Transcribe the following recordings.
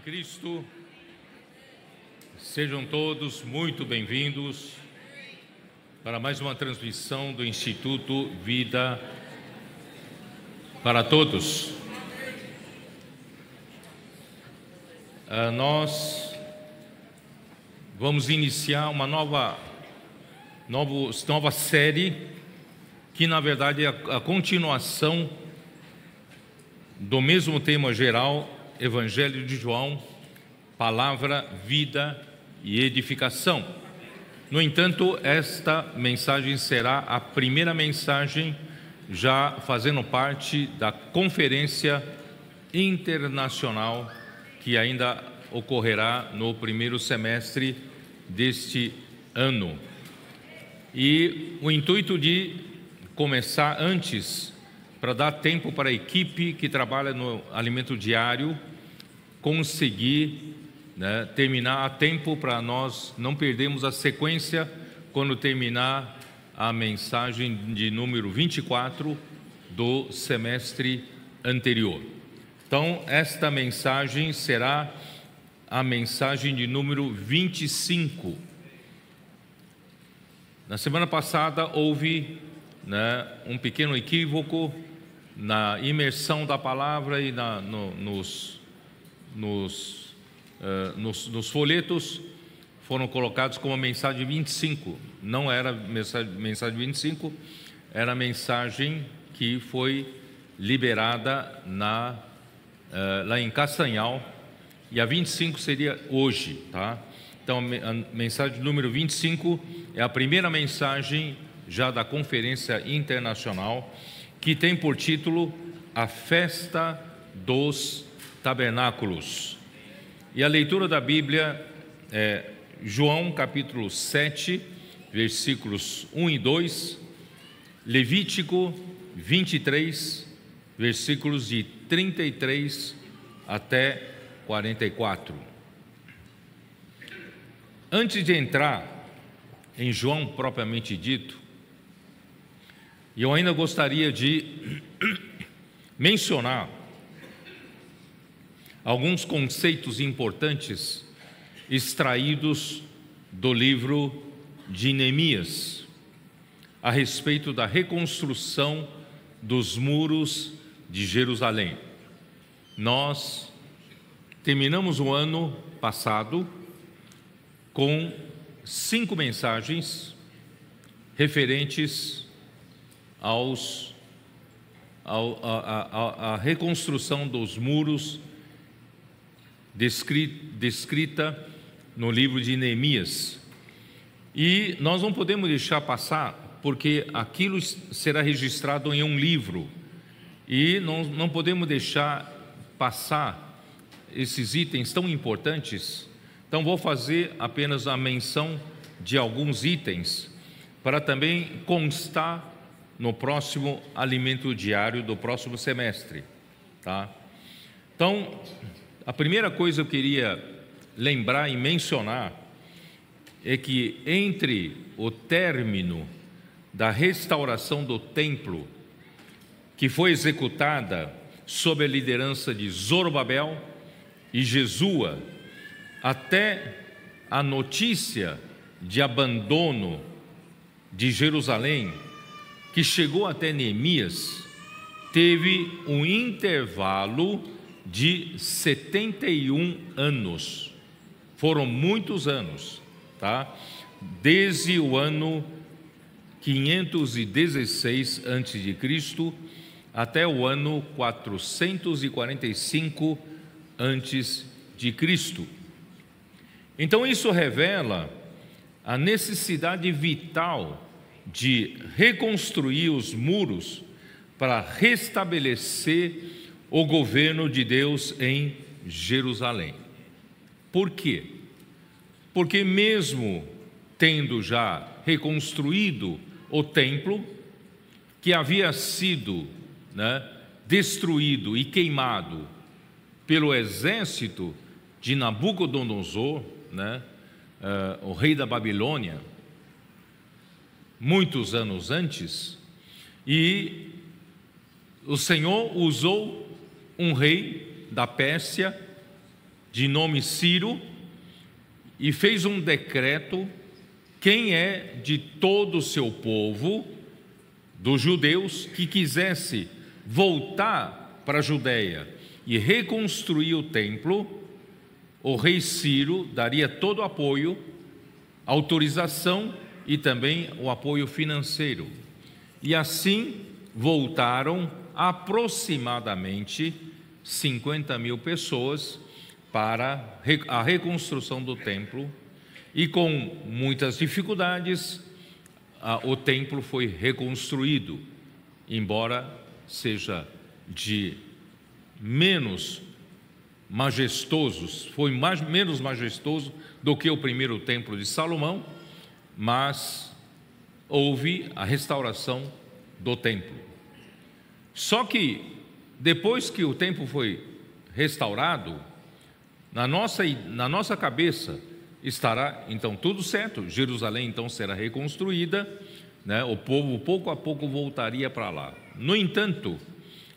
em Cristo, sejam todos muito bem-vindos para mais uma transmissão do Instituto Vida para Todos. Uh, nós vamos iniciar uma nova, nova série, que na verdade é a continuação do mesmo tema geral Evangelho de João, palavra, vida e edificação. No entanto, esta mensagem será a primeira mensagem já fazendo parte da conferência internacional que ainda ocorrerá no primeiro semestre deste ano. E o intuito de começar antes, para dar tempo para a equipe que trabalha no alimento diário conseguir né, terminar a tempo para nós não perdermos a sequência quando terminar a mensagem de número 24 do semestre anterior. Então, esta mensagem será a mensagem de número 25. Na semana passada houve né, um pequeno equívoco na imersão da palavra e na, no, nos nos, uh, nos, nos, folhetos foram colocados como mensagem 25. Não era mensagem, mensagem 25, era a mensagem que foi liberada na, uh, lá em Castanhal, e a 25 seria hoje, tá? Então, a mensagem número 25 é a primeira mensagem já da Conferência Internacional, que tem por título A Festa dos tabernáculos. E a leitura da Bíblia é João capítulo 7, versículos 1 e 2, Levítico 23, versículos de 33 até 44. Antes de entrar em João propriamente dito, eu ainda gostaria de mencionar alguns conceitos importantes extraídos do livro de Neemias a respeito da reconstrução dos muros de Jerusalém. Nós terminamos o ano passado com cinco mensagens referentes aos à reconstrução dos muros descrita no livro de Neemias. E nós não podemos deixar passar, porque aquilo será registrado em um livro, e não, não podemos deixar passar esses itens tão importantes. Então, vou fazer apenas a menção de alguns itens, para também constar no próximo alimento diário do próximo semestre. Tá? Então, a primeira coisa que eu queria lembrar e mencionar é que entre o término da restauração do templo, que foi executada sob a liderança de Zorobabel e Jesua, até a notícia de abandono de Jerusalém, que chegou até Neemias, teve um intervalo de 71 anos. Foram muitos anos, tá? Desde o ano 516 a.C. até o ano 445 antes de Cristo. Então isso revela a necessidade vital de reconstruir os muros para restabelecer o governo de Deus em Jerusalém. Por quê? Porque, mesmo tendo já reconstruído o templo, que havia sido né, destruído e queimado pelo exército de Nabucodonosor, né, uh, o rei da Babilônia, muitos anos antes, e o Senhor usou um rei da Pérsia de nome Ciro, e fez um decreto quem é de todo o seu povo, dos judeus, que quisesse voltar para a Judéia e reconstruir o templo, o rei Ciro daria todo o apoio, autorização e também o apoio financeiro. E assim voltaram aproximadamente 50 mil pessoas para a reconstrução do templo e com muitas dificuldades o templo foi reconstruído, embora seja de menos majestosos, foi mais, menos majestoso do que o primeiro templo de Salomão, mas houve a restauração do templo. Só que depois que o templo foi restaurado, na nossa, na nossa cabeça estará então tudo certo, Jerusalém então será reconstruída, né? o povo pouco a pouco voltaria para lá. No entanto,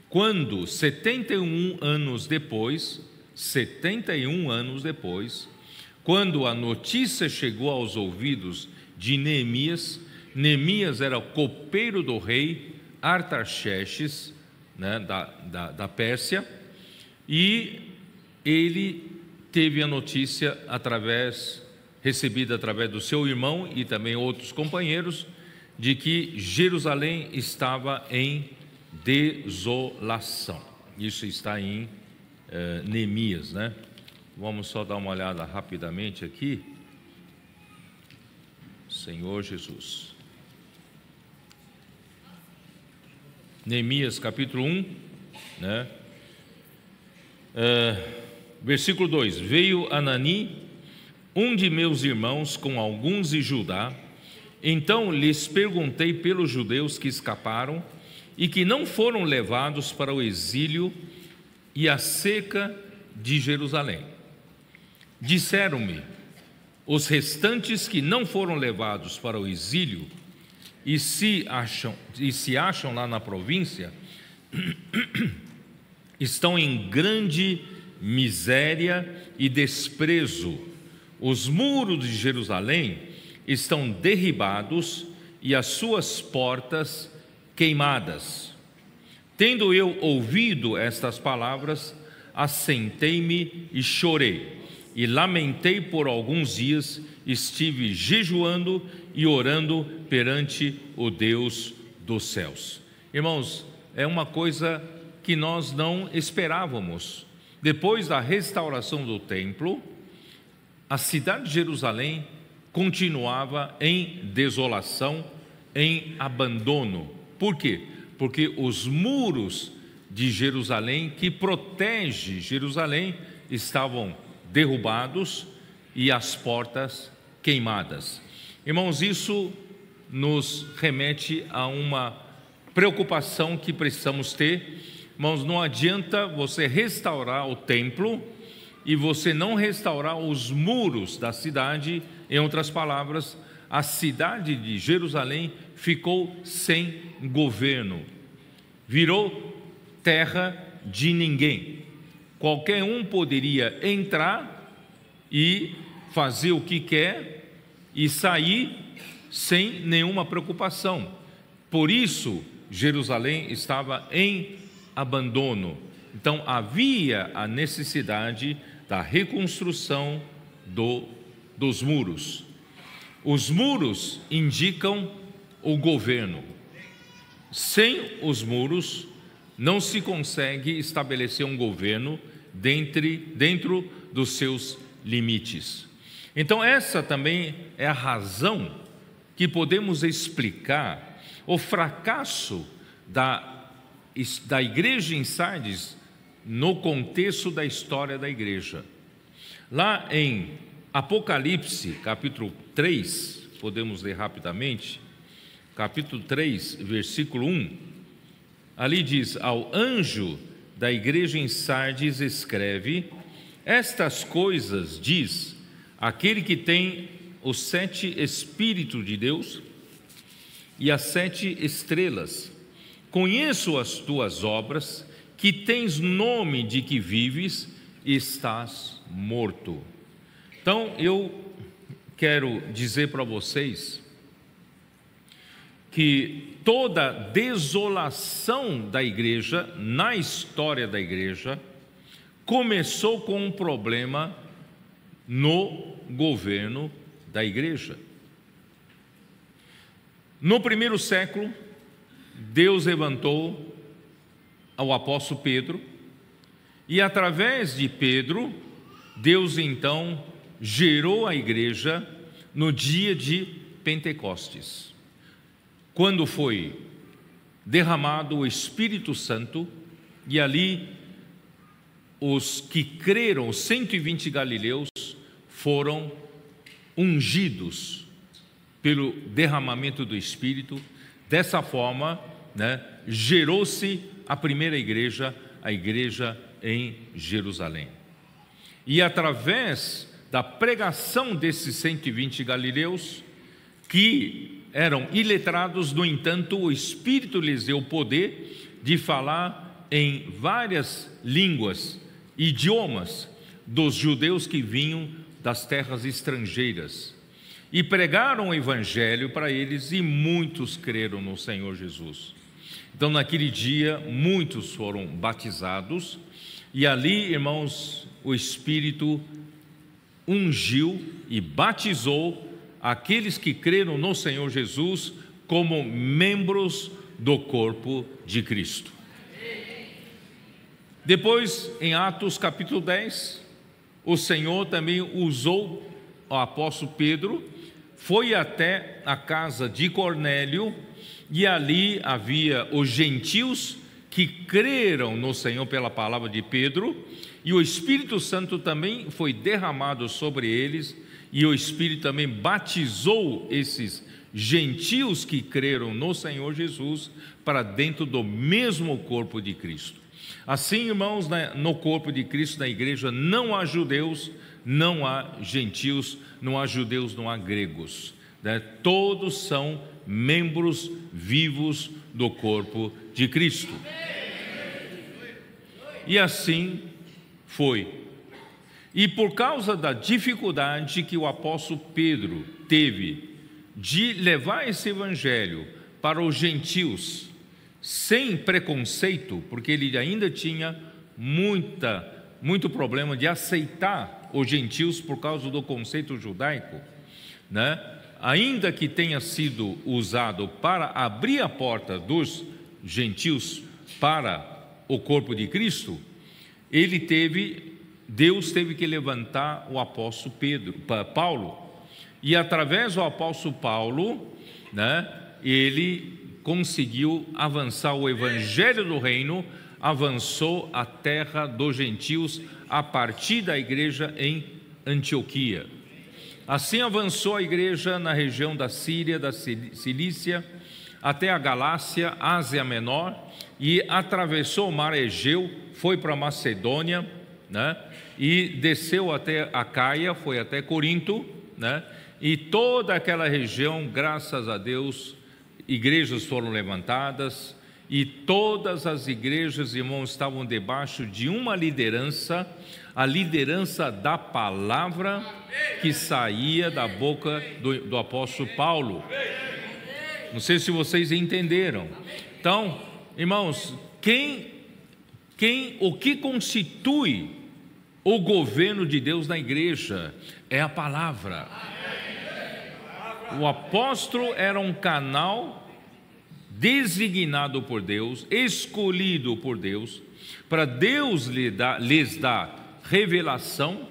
quando 71 anos depois, 71 anos depois, quando a notícia chegou aos ouvidos de Neemias, Neemias era o copeiro do rei Artaxerxes, né, da, da, da Pérsia, e ele teve a notícia através recebida através do seu irmão e também outros companheiros de que Jerusalém estava em desolação. Isso está em eh, Neemias, né? Vamos só dar uma olhada rapidamente aqui. Senhor Jesus. Neemias capítulo 1, né? Eh, versículo 2: Veio Anani, um de meus irmãos, com alguns de Judá. Então lhes perguntei pelos judeus que escaparam e que não foram levados para o exílio e a seca de Jerusalém. Disseram-me: os restantes que não foram levados para o exílio e se acham, e se acham lá na província, estão em grande miséria e desprezo. Os muros de Jerusalém estão derribados e as suas portas queimadas. Tendo eu ouvido estas palavras, assentei-me e chorei, e lamentei por alguns dias, estive jejuando e orando perante o Deus dos céus. Irmãos, é uma coisa que nós não esperávamos. Depois da restauração do templo, a cidade de Jerusalém continuava em desolação, em abandono. Por quê? Porque os muros de Jerusalém, que protege Jerusalém, estavam derrubados e as portas queimadas. Irmãos, isso nos remete a uma preocupação que precisamos ter. Irmãos, não adianta você restaurar o templo e você não restaurar os muros da cidade, em outras palavras, a cidade de Jerusalém ficou sem governo, virou terra de ninguém. Qualquer um poderia entrar e fazer o que quer e sair sem nenhuma preocupação. Por isso, Jerusalém estava em abandono. Então havia a necessidade da reconstrução do, dos muros. Os muros indicam o governo. Sem os muros, não se consegue estabelecer um governo dentre, dentro dos seus limites. Então, essa também é a razão que podemos explicar o fracasso da da igreja em Sardes no contexto da história da igreja. Lá em Apocalipse, capítulo 3, podemos ler rapidamente, capítulo 3, versículo 1, ali diz: Ao anjo da igreja em Sardes escreve: Estas coisas diz aquele que tem os sete Espíritos de Deus e as sete estrelas. Conheço as tuas obras, que tens nome de que vives estás morto. Então eu quero dizer para vocês que toda desolação da igreja, na história da igreja, começou com um problema no governo da igreja. No primeiro século, Deus levantou ao apóstolo Pedro, e através de Pedro, Deus então gerou a igreja no dia de Pentecostes quando foi derramado o Espírito Santo, e ali os que creram, os 120 galileus, foram ungidos pelo derramamento do Espírito. Dessa forma, né, gerou-se a primeira igreja, a igreja em Jerusalém. E através da pregação desses 120 galileus, que eram iletrados, no entanto, o Espírito lhes deu o poder de falar em várias línguas, idiomas dos judeus que vinham das terras estrangeiras. E pregaram o Evangelho para eles, e muitos creram no Senhor Jesus. Então, naquele dia, muitos foram batizados, e ali, irmãos, o Espírito ungiu e batizou aqueles que creram no Senhor Jesus como membros do corpo de Cristo. Depois, em Atos capítulo 10, o Senhor também usou o apóstolo Pedro, foi até a casa de Cornélio, e ali havia os gentios que creram no Senhor pela palavra de Pedro, e o Espírito Santo também foi derramado sobre eles, e o Espírito também batizou esses gentios que creram no Senhor Jesus para dentro do mesmo corpo de Cristo. Assim, irmãos, né, no corpo de Cristo, na igreja, não há judeus, não há gentios, não há judeus, não há gregos. Né? Todos são membros vivos do corpo de Cristo. E assim foi e por causa da dificuldade que o apóstolo Pedro teve de levar esse evangelho para os gentios, sem preconceito, porque ele ainda tinha muita, muito problema de aceitar os gentios por causa do conceito judaico, né? ainda que tenha sido usado para abrir a porta dos gentios para o corpo de Cristo, ele teve Deus teve que levantar o apóstolo Pedro, Paulo, e através do apóstolo Paulo, né, ele conseguiu avançar o evangelho do reino, avançou a terra dos gentios a partir da igreja em Antioquia. Assim avançou a igreja na região da Síria, da Cilícia, até a Galácia, Ásia Menor, e atravessou o mar Egeu, foi para Macedônia, né? e desceu até a Caia, foi até Corinto, né? e toda aquela região, graças a Deus, igrejas foram levantadas, e todas as igrejas, irmãos, estavam debaixo de uma liderança, a liderança da palavra que saía da boca do, do apóstolo Paulo. Não sei se vocês entenderam. Então, irmãos, quem, quem, o que constitui o governo de Deus na igreja é a palavra. O apóstolo era um canal designado por Deus, escolhido por Deus, para Deus lhes dar revelação,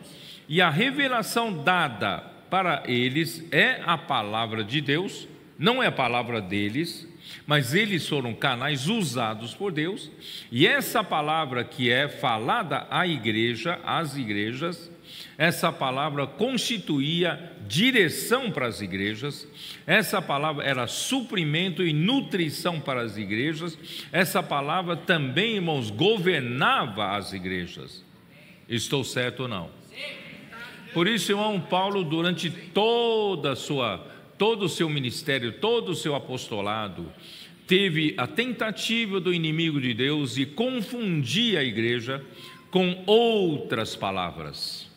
e a revelação dada para eles é a palavra de Deus, não é a palavra deles, mas eles foram canais usados por Deus, e essa palavra que é falada à igreja, às igrejas, essa palavra constituía direção para as igrejas, essa palavra era suprimento e nutrição para as igrejas, essa palavra também, irmãos, governava as igrejas. Estou certo ou não? Por isso, irmão Paulo, durante toda sua todo o seu ministério, todo o seu apostolado, teve a tentativa do inimigo de Deus de confundir a igreja com outras palavras.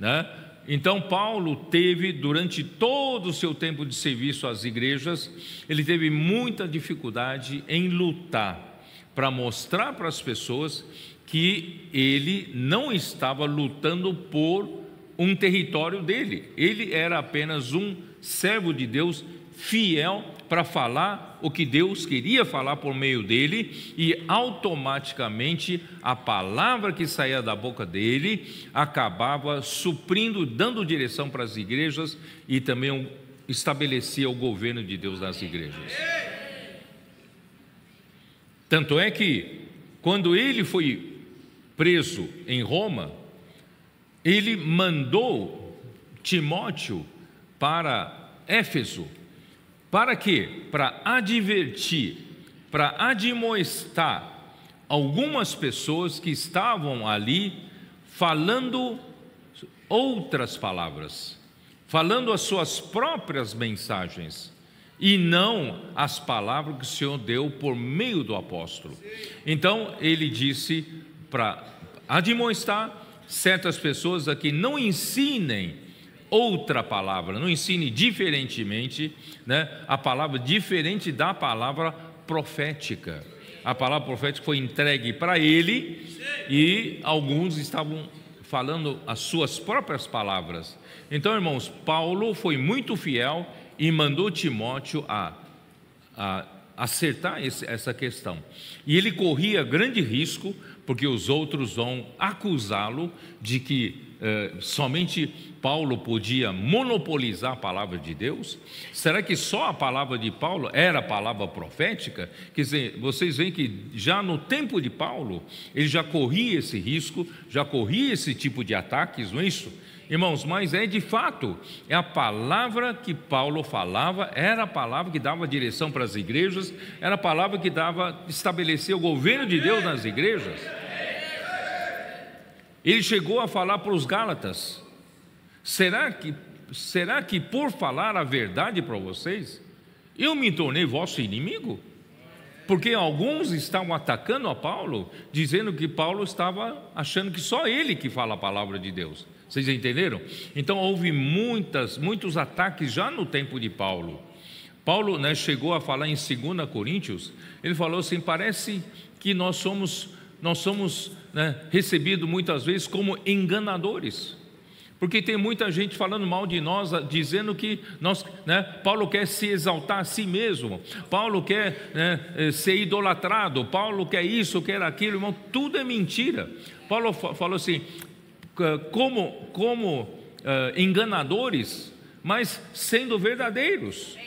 Né? Então, Paulo teve, durante todo o seu tempo de serviço às igrejas, ele teve muita dificuldade em lutar para mostrar para as pessoas que ele não estava lutando por um território dele, ele era apenas um servo de Deus fiel para falar o que Deus queria falar por meio dele, e automaticamente a palavra que saía da boca dele acabava suprindo, dando direção para as igrejas e também estabelecia o governo de Deus nas igrejas. Tanto é que, quando ele foi preso em Roma, ele mandou Timóteo para Éfeso para quê? Para advertir, para admoestar algumas pessoas que estavam ali falando outras palavras, falando as suas próprias mensagens e não as palavras que o Senhor deu por meio do apóstolo. Então ele disse para admoestar certas pessoas a que não ensinem outra palavra, não ensine diferentemente, né? a palavra diferente da palavra profética. A palavra profética foi entregue para ele e alguns estavam falando as suas próprias palavras. Então, irmãos, Paulo foi muito fiel e mandou Timóteo a, a acertar esse, essa questão. E ele corria grande risco, porque os outros vão acusá-lo de que eh, somente Paulo podia monopolizar a palavra de Deus? Será que só a palavra de Paulo era a palavra profética? Quer dizer, vocês veem que já no tempo de Paulo, ele já corria esse risco, já corria esse tipo de ataques, não é isso? Irmãos, mas é de fato, é a palavra que Paulo falava, era a palavra que dava direção para as igrejas, era a palavra que dava, estabelecer o governo de Deus nas igrejas. Ele chegou a falar para os Gálatas: será que, será que por falar a verdade para vocês, eu me tornei vosso inimigo? Porque alguns estavam atacando a Paulo, dizendo que Paulo estava achando que só ele que fala a palavra de Deus. Vocês entenderam? Então houve muitas, muitos ataques já no tempo de Paulo. Paulo né, chegou a falar em 2 Coríntios, ele falou assim: parece que nós somos nós somos né, recebidos muitas vezes como enganadores. Porque tem muita gente falando mal de nós, dizendo que nós, né, Paulo quer se exaltar a si mesmo, Paulo quer né, eh, ser idolatrado, Paulo quer isso, quer aquilo, irmão, tudo é mentira. Paulo falou assim: como, como uh, enganadores, mas sendo verdadeiros.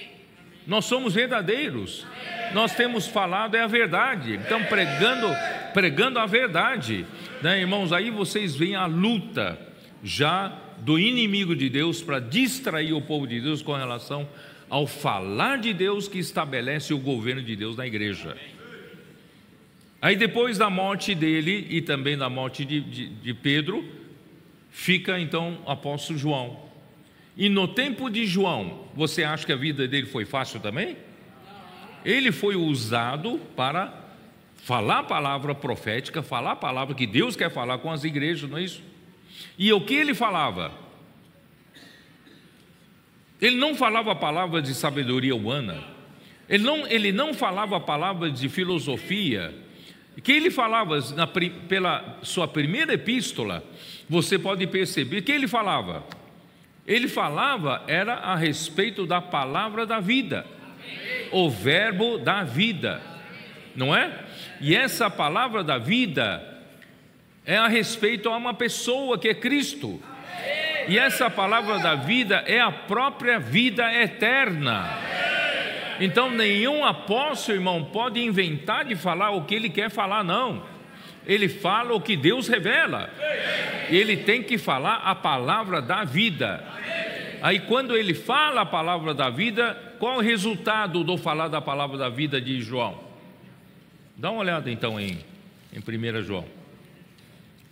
Nós somos verdadeiros. Nós temos falado é a verdade. Então pregando, pregando a verdade, né, irmãos? Aí vocês veem a luta já do inimigo de Deus para distrair o povo de Deus com relação ao falar de Deus que estabelece o governo de Deus na igreja. Aí depois da morte dele e também da morte de, de, de Pedro, fica então o apóstolo João. E no tempo de João, você acha que a vida dele foi fácil também? Ele foi usado para falar a palavra profética, falar a palavra que Deus quer falar com as igrejas, não é isso? E o que ele falava? Ele não falava a palavra de sabedoria humana, ele não, ele não falava a palavra de filosofia, que ele falava na, pela sua primeira epístola, você pode perceber que ele falava. Ele falava era a respeito da palavra da vida, o verbo da vida, não é? E essa palavra da vida é a respeito a uma pessoa que é Cristo. E essa palavra da vida é a própria vida eterna. Então nenhum apóstolo, irmão, pode inventar de falar o que ele quer falar, não. Ele fala o que Deus revela. Ele tem que falar a palavra da vida. Aí, quando ele fala a palavra da vida, qual o resultado do falar da palavra da vida de João? Dá uma olhada então em, em 1 João.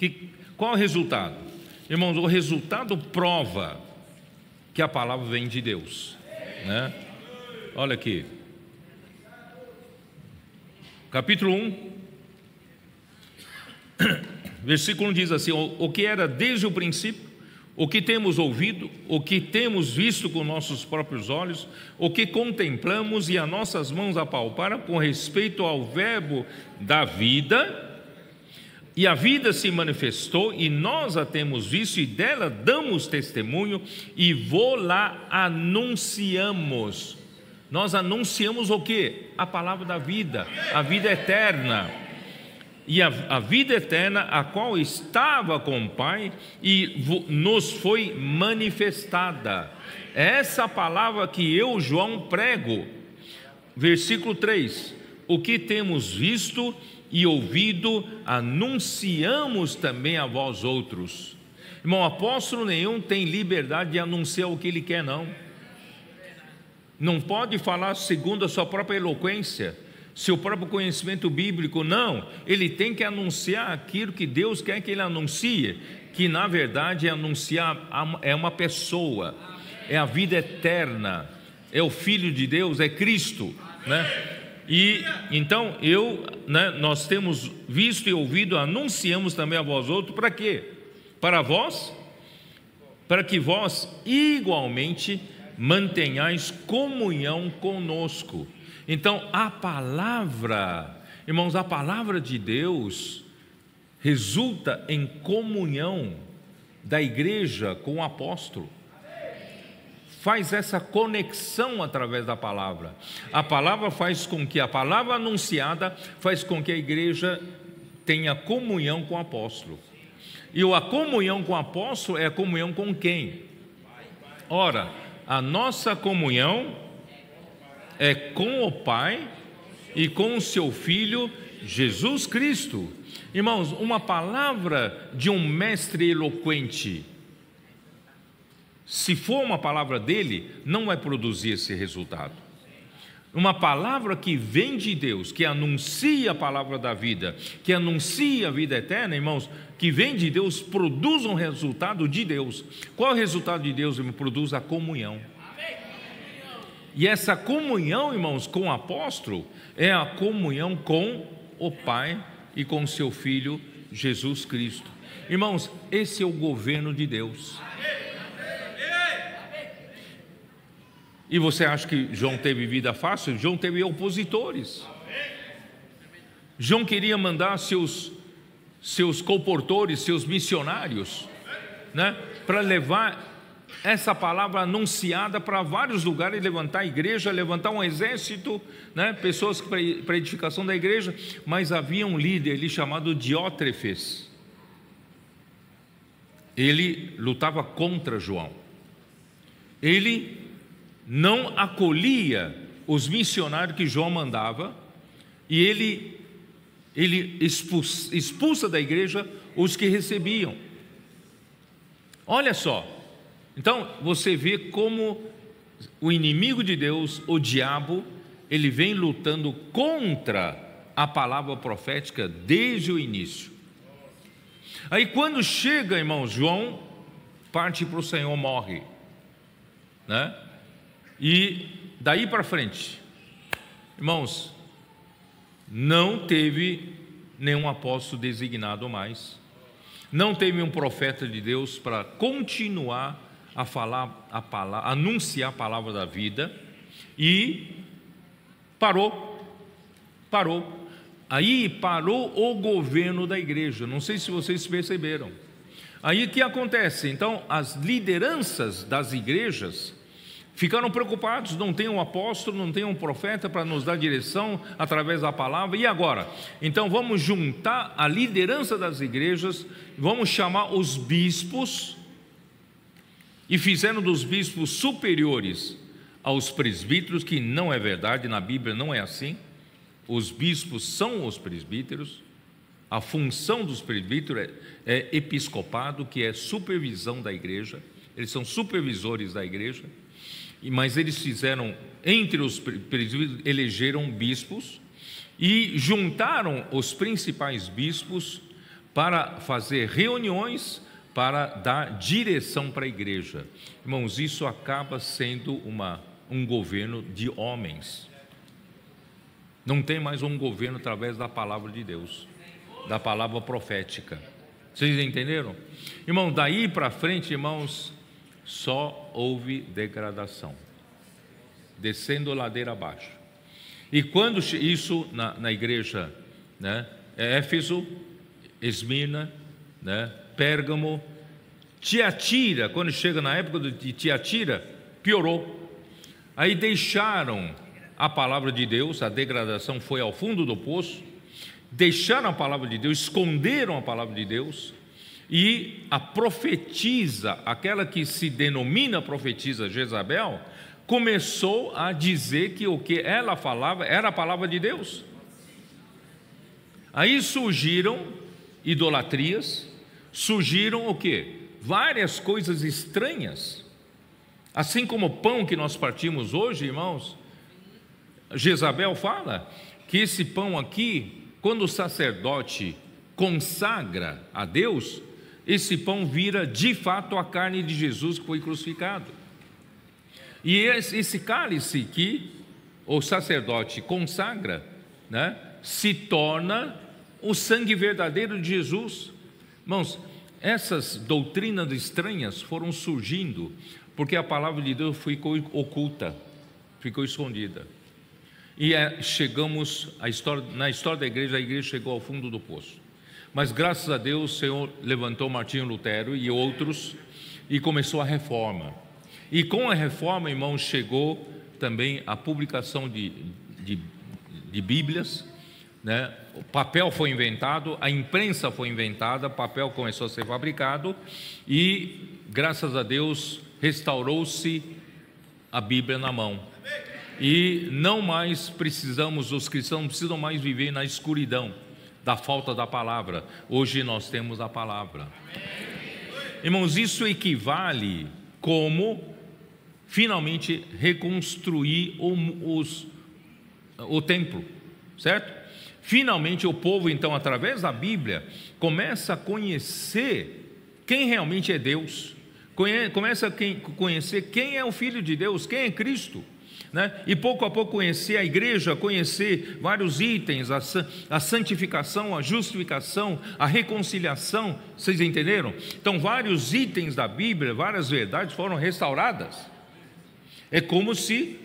Que, qual o resultado? Irmãos, o resultado prova que a palavra vem de Deus. Né? Olha aqui. Capítulo 1. Versículo 1 diz assim: o, o que era desde o princípio, o que temos ouvido, o que temos visto com nossos próprios olhos, o que contemplamos e as nossas mãos apalparam com respeito ao Verbo da vida. E a vida se manifestou e nós a temos visto e dela damos testemunho e vou lá anunciamos. Nós anunciamos o que? A palavra da vida, a vida eterna e a, a, vida eterna, a qual estava com o Pai e nos foi manifestada. Essa palavra que eu, João, prego. Versículo 3: O que temos visto e ouvido, anunciamos também a vós outros. Irmão, apóstolo nenhum tem liberdade de anunciar o que ele quer, não. Não pode falar segundo a sua própria eloquência seu próprio conhecimento bíblico, não. Ele tem que anunciar aquilo que Deus quer que ele anuncie, que na verdade é anunciar é uma pessoa, é a vida eterna, é o Filho de Deus, é Cristo, né? E então eu, né, nós temos visto e ouvido, anunciamos também a vós outros, para quê? Para vós, para que vós igualmente mantenhais comunhão conosco. Então, a palavra, irmãos, a palavra de Deus resulta em comunhão da igreja com o apóstolo. Faz essa conexão através da palavra. A palavra faz com que a palavra anunciada faz com que a igreja tenha comunhão com o apóstolo. E a comunhão com o apóstolo é a comunhão com quem? Ora, a nossa comunhão é com o Pai e com o seu Filho Jesus Cristo. Irmãos, uma palavra de um mestre eloquente, se for uma palavra dele, não vai produzir esse resultado. Uma palavra que vem de Deus, que anuncia a palavra da vida, que anuncia a vida eterna, irmãos, que vem de Deus, produz um resultado de Deus. Qual é o resultado de Deus? Ele produz a comunhão. E essa comunhão, irmãos, com o apóstolo é a comunhão com o Pai e com seu Filho Jesus Cristo. Irmãos, esse é o governo de Deus. E você acha que João teve vida fácil? João teve opositores. João queria mandar seus seus comportores, seus missionários, né, para levar essa palavra anunciada para vários lugares, levantar a igreja, levantar um exército, né? pessoas para edificação da igreja, mas havia um líder ali chamado Diótrefes. Ele lutava contra João. Ele não acolhia os missionários que João mandava e ele ele expulsa, expulsa da igreja os que recebiam. Olha só, então, você vê como o inimigo de Deus, o diabo, ele vem lutando contra a palavra profética desde o início. Aí, quando chega, irmão, João parte para o Senhor, morre, né? E daí para frente, irmãos, não teve nenhum apóstolo designado mais, não teve um profeta de Deus para continuar a falar a palavra, anunciar a palavra da vida e parou. Parou. Aí parou o governo da igreja. Não sei se vocês perceberam. Aí o que acontece? Então, as lideranças das igrejas ficaram preocupados, não tem um apóstolo, não tem um profeta para nos dar direção através da palavra. E agora? Então vamos juntar a liderança das igrejas, vamos chamar os bispos e fizeram dos bispos superiores aos presbíteros, que não é verdade, na Bíblia não é assim. Os bispos são os presbíteros, a função dos presbíteros é, é episcopado, que é supervisão da igreja, eles são supervisores da igreja, mas eles fizeram, entre os presbíteros, elegeram bispos e juntaram os principais bispos para fazer reuniões para dar direção para a igreja. Irmãos, isso acaba sendo uma, um governo de homens. Não tem mais um governo através da palavra de Deus, da palavra profética. Vocês entenderam? Irmão, daí para frente, irmãos, só houve degradação, descendo ladeira abaixo. E quando isso na, na igreja, né, Éfeso, Esmirna, né, Pérgamo, Tiatira, quando chega na época de Tiatira, piorou. Aí deixaram a palavra de Deus, a degradação foi ao fundo do poço, deixaram a palavra de Deus, esconderam a palavra de Deus, e a profetisa, aquela que se denomina profetisa Jezabel, começou a dizer que o que ela falava era a palavra de Deus. Aí surgiram idolatrias, surgiram o que? Várias coisas estranhas. Assim como o pão que nós partimos hoje, irmãos, Jezabel fala que esse pão aqui, quando o sacerdote consagra a Deus, esse pão vira de fato a carne de Jesus que foi crucificado. E esse cálice que o sacerdote consagra, né, se torna o sangue verdadeiro de Jesus. Irmãos, essas doutrinas estranhas foram surgindo porque a palavra de Deus ficou oculta, ficou escondida. E é, chegamos história, na história da igreja, a igreja chegou ao fundo do poço. Mas graças a Deus o Senhor levantou Martinho Lutero e outros e começou a reforma. E com a reforma, irmãos, chegou também a publicação de, de, de Bíblias, né? o papel foi inventado, a imprensa foi inventada, o papel começou a ser fabricado e, graças a Deus, restaurou-se a Bíblia na mão. E não mais precisamos, os cristãos não precisam mais viver na escuridão da falta da palavra. Hoje nós temos a palavra. Irmãos, isso equivale como finalmente reconstruir o, os, o templo, certo? Finalmente o povo, então, através da Bíblia, começa a conhecer quem realmente é Deus, começa a conhecer quem é o Filho de Deus, quem é Cristo né? e pouco a pouco conhecer a igreja, conhecer vários itens, a, a santificação, a justificação, a reconciliação, vocês entenderam? Então, vários itens da Bíblia, várias verdades foram restauradas. É como se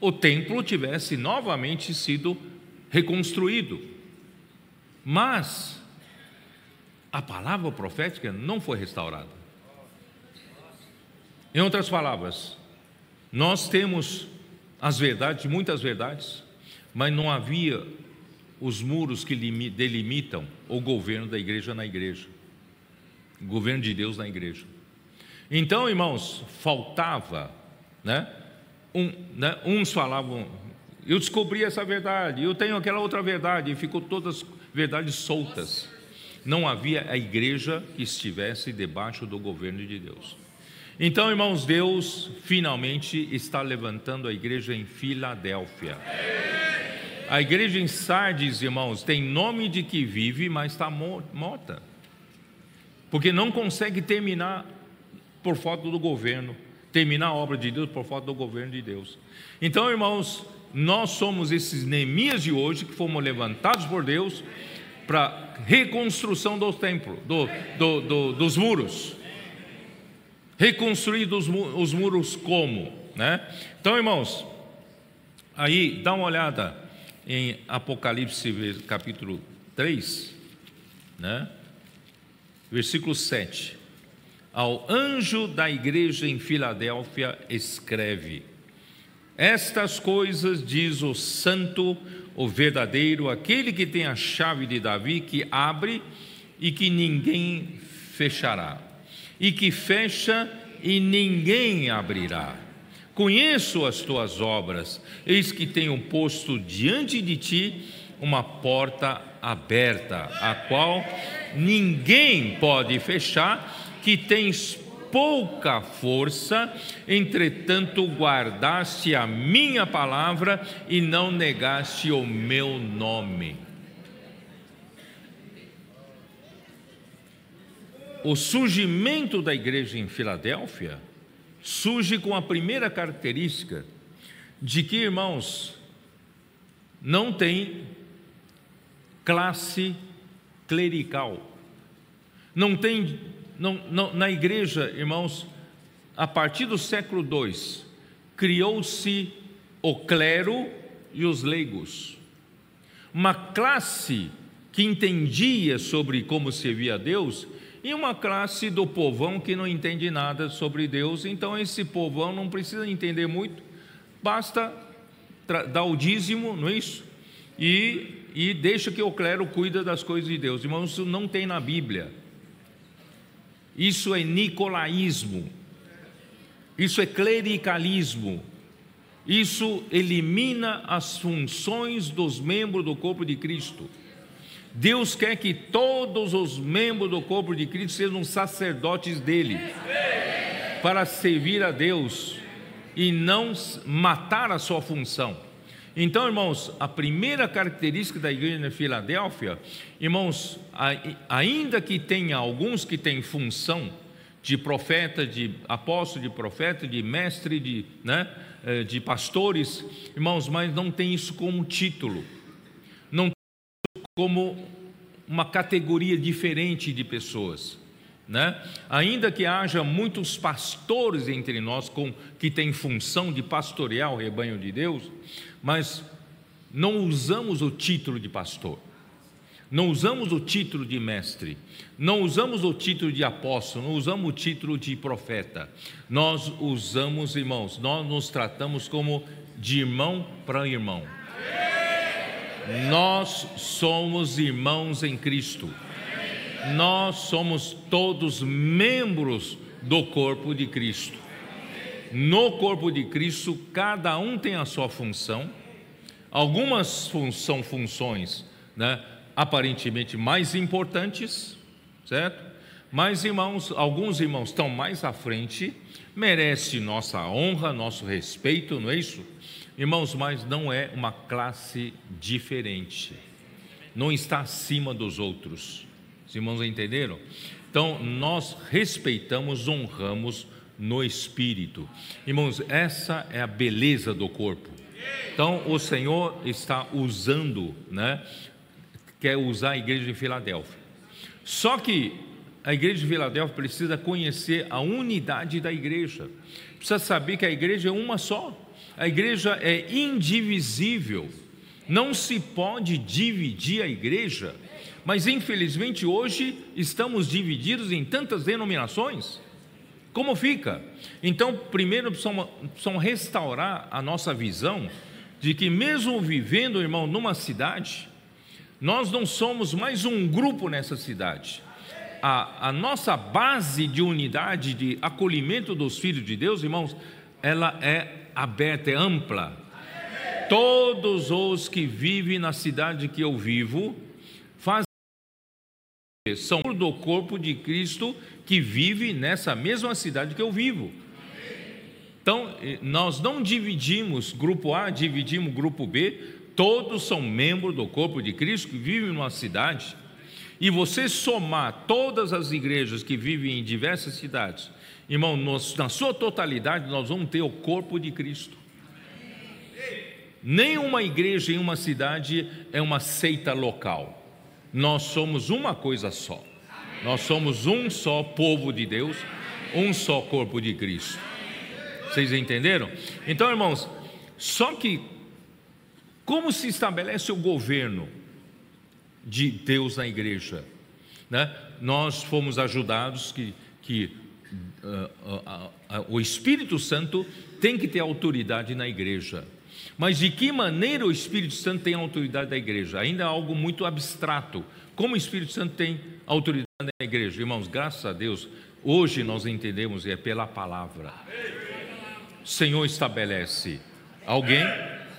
o templo tivesse novamente sido reconstruído. Mas a palavra profética não foi restaurada. Em outras palavras, nós temos as verdades, muitas verdades, mas não havia os muros que delimitam o governo da igreja na igreja, o governo de Deus na igreja. Então, irmãos, faltava, né? Um, né? Uns falavam, eu descobri essa verdade, eu tenho aquela outra verdade, e ficou todas verdades soltas. Não havia a igreja que estivesse debaixo do governo de Deus. Então, irmãos, Deus finalmente está levantando a igreja em Filadélfia. A igreja em Sardes, irmãos, tem nome de que vive, mas está morta. Porque não consegue terminar por falta do governo, terminar a obra de Deus por falta do governo de Deus. Então, irmãos, nós somos esses Neemias de hoje que fomos levantados por Deus para reconstrução dos templos, do, do, do, dos muros reconstruídos os muros como, né? Então, irmãos, aí dá uma olhada em Apocalipse capítulo 3, né? Versículo 7. Ao anjo da igreja em Filadélfia escreve: Estas coisas diz o santo, o verdadeiro, aquele que tem a chave de Davi, que abre e que ninguém fechará e que fecha e ninguém abrirá. Conheço as tuas obras, eis que tenho posto diante de ti uma porta aberta, a qual ninguém pode fechar, que tens pouca força, entretanto guardaste a minha palavra e não negaste o meu nome. O surgimento da igreja em Filadélfia surge com a primeira característica de que, irmãos, não tem classe clerical, Não tem, não, não, na igreja, irmãos, a partir do século II, criou-se o clero e os leigos. Uma classe que entendia sobre como servia a Deus e uma classe do povão que não entende nada sobre Deus. Então, esse povão não precisa entender muito, basta dar o dízimo, não é isso? E, e deixa que o clero cuida das coisas de Deus. Irmãos, isso não tem na Bíblia. Isso é nicolaísmo. Isso é clericalismo. Isso elimina as funções dos membros do corpo de Cristo. Deus quer que todos os membros do corpo de Cristo sejam sacerdotes dele, para servir a Deus e não matar a sua função. Então, irmãos, a primeira característica da igreja de Filadélfia, irmãos, ainda que tenha alguns que têm função de profeta, de apóstolo, de profeta, de mestre, de, né, eh, de pastores, irmãos, mas não tem isso como título, como uma categoria diferente de pessoas. Né? Ainda que haja muitos pastores entre nós com, que têm função de pastorear o rebanho de Deus, mas não usamos o título de pastor, não usamos o título de mestre, não usamos o título de apóstolo, não usamos o título de profeta. Nós usamos, irmãos, nós nos tratamos como de irmão para irmão. Nós somos irmãos em Cristo nós somos todos membros do corpo de Cristo. No corpo de Cristo, cada um tem a sua função. Algumas são funções né, aparentemente mais importantes, certo? Mas irmãos, alguns irmãos estão mais à frente, merece nossa honra, nosso respeito, não é isso? Irmãos, mas não é uma classe diferente, não está acima dos outros. Os irmãos entenderam? Então, nós respeitamos, honramos no espírito. Irmãos, essa é a beleza do corpo. Então, o Senhor está usando, né? Quer usar a igreja de Filadélfia. Só que a igreja de Filadélfia precisa conhecer a unidade da igreja. Precisa saber que a igreja é uma só. A igreja é indivisível. Não se pode dividir a igreja mas infelizmente hoje estamos divididos em tantas denominações. Como fica? Então, primeiro precisamos, restaurar a nossa visão de que, mesmo vivendo, irmão, numa cidade, nós não somos mais um grupo nessa cidade. A, a, nossa base de unidade, de acolhimento dos filhos de Deus, irmãos, ela é aberta, é ampla. Todos os que vivem na cidade que eu vivo são do corpo de Cristo que vive nessa mesma cidade que eu vivo. Então, nós não dividimos grupo A, dividimos grupo B, todos são membros do corpo de Cristo que vivem numa cidade. E você somar todas as igrejas que vivem em diversas cidades, irmão, na sua totalidade, nós vamos ter o corpo de Cristo. Nenhuma igreja em uma cidade é uma seita local nós somos uma coisa só. Nós somos um só povo de Deus, um só corpo de Cristo. Vocês entenderam? Então, irmãos, só que como se estabelece o governo de Deus na igreja? Né? Nós fomos ajudados que, que o Espírito Santo tem que ter autoridade na igreja. Mas de que maneira o Espírito Santo tem autoridade da igreja? Ainda é algo muito abstrato. Como o Espírito Santo tem autoridade na igreja? Irmãos, graças a Deus, hoje nós entendemos é pela palavra. O Senhor estabelece alguém,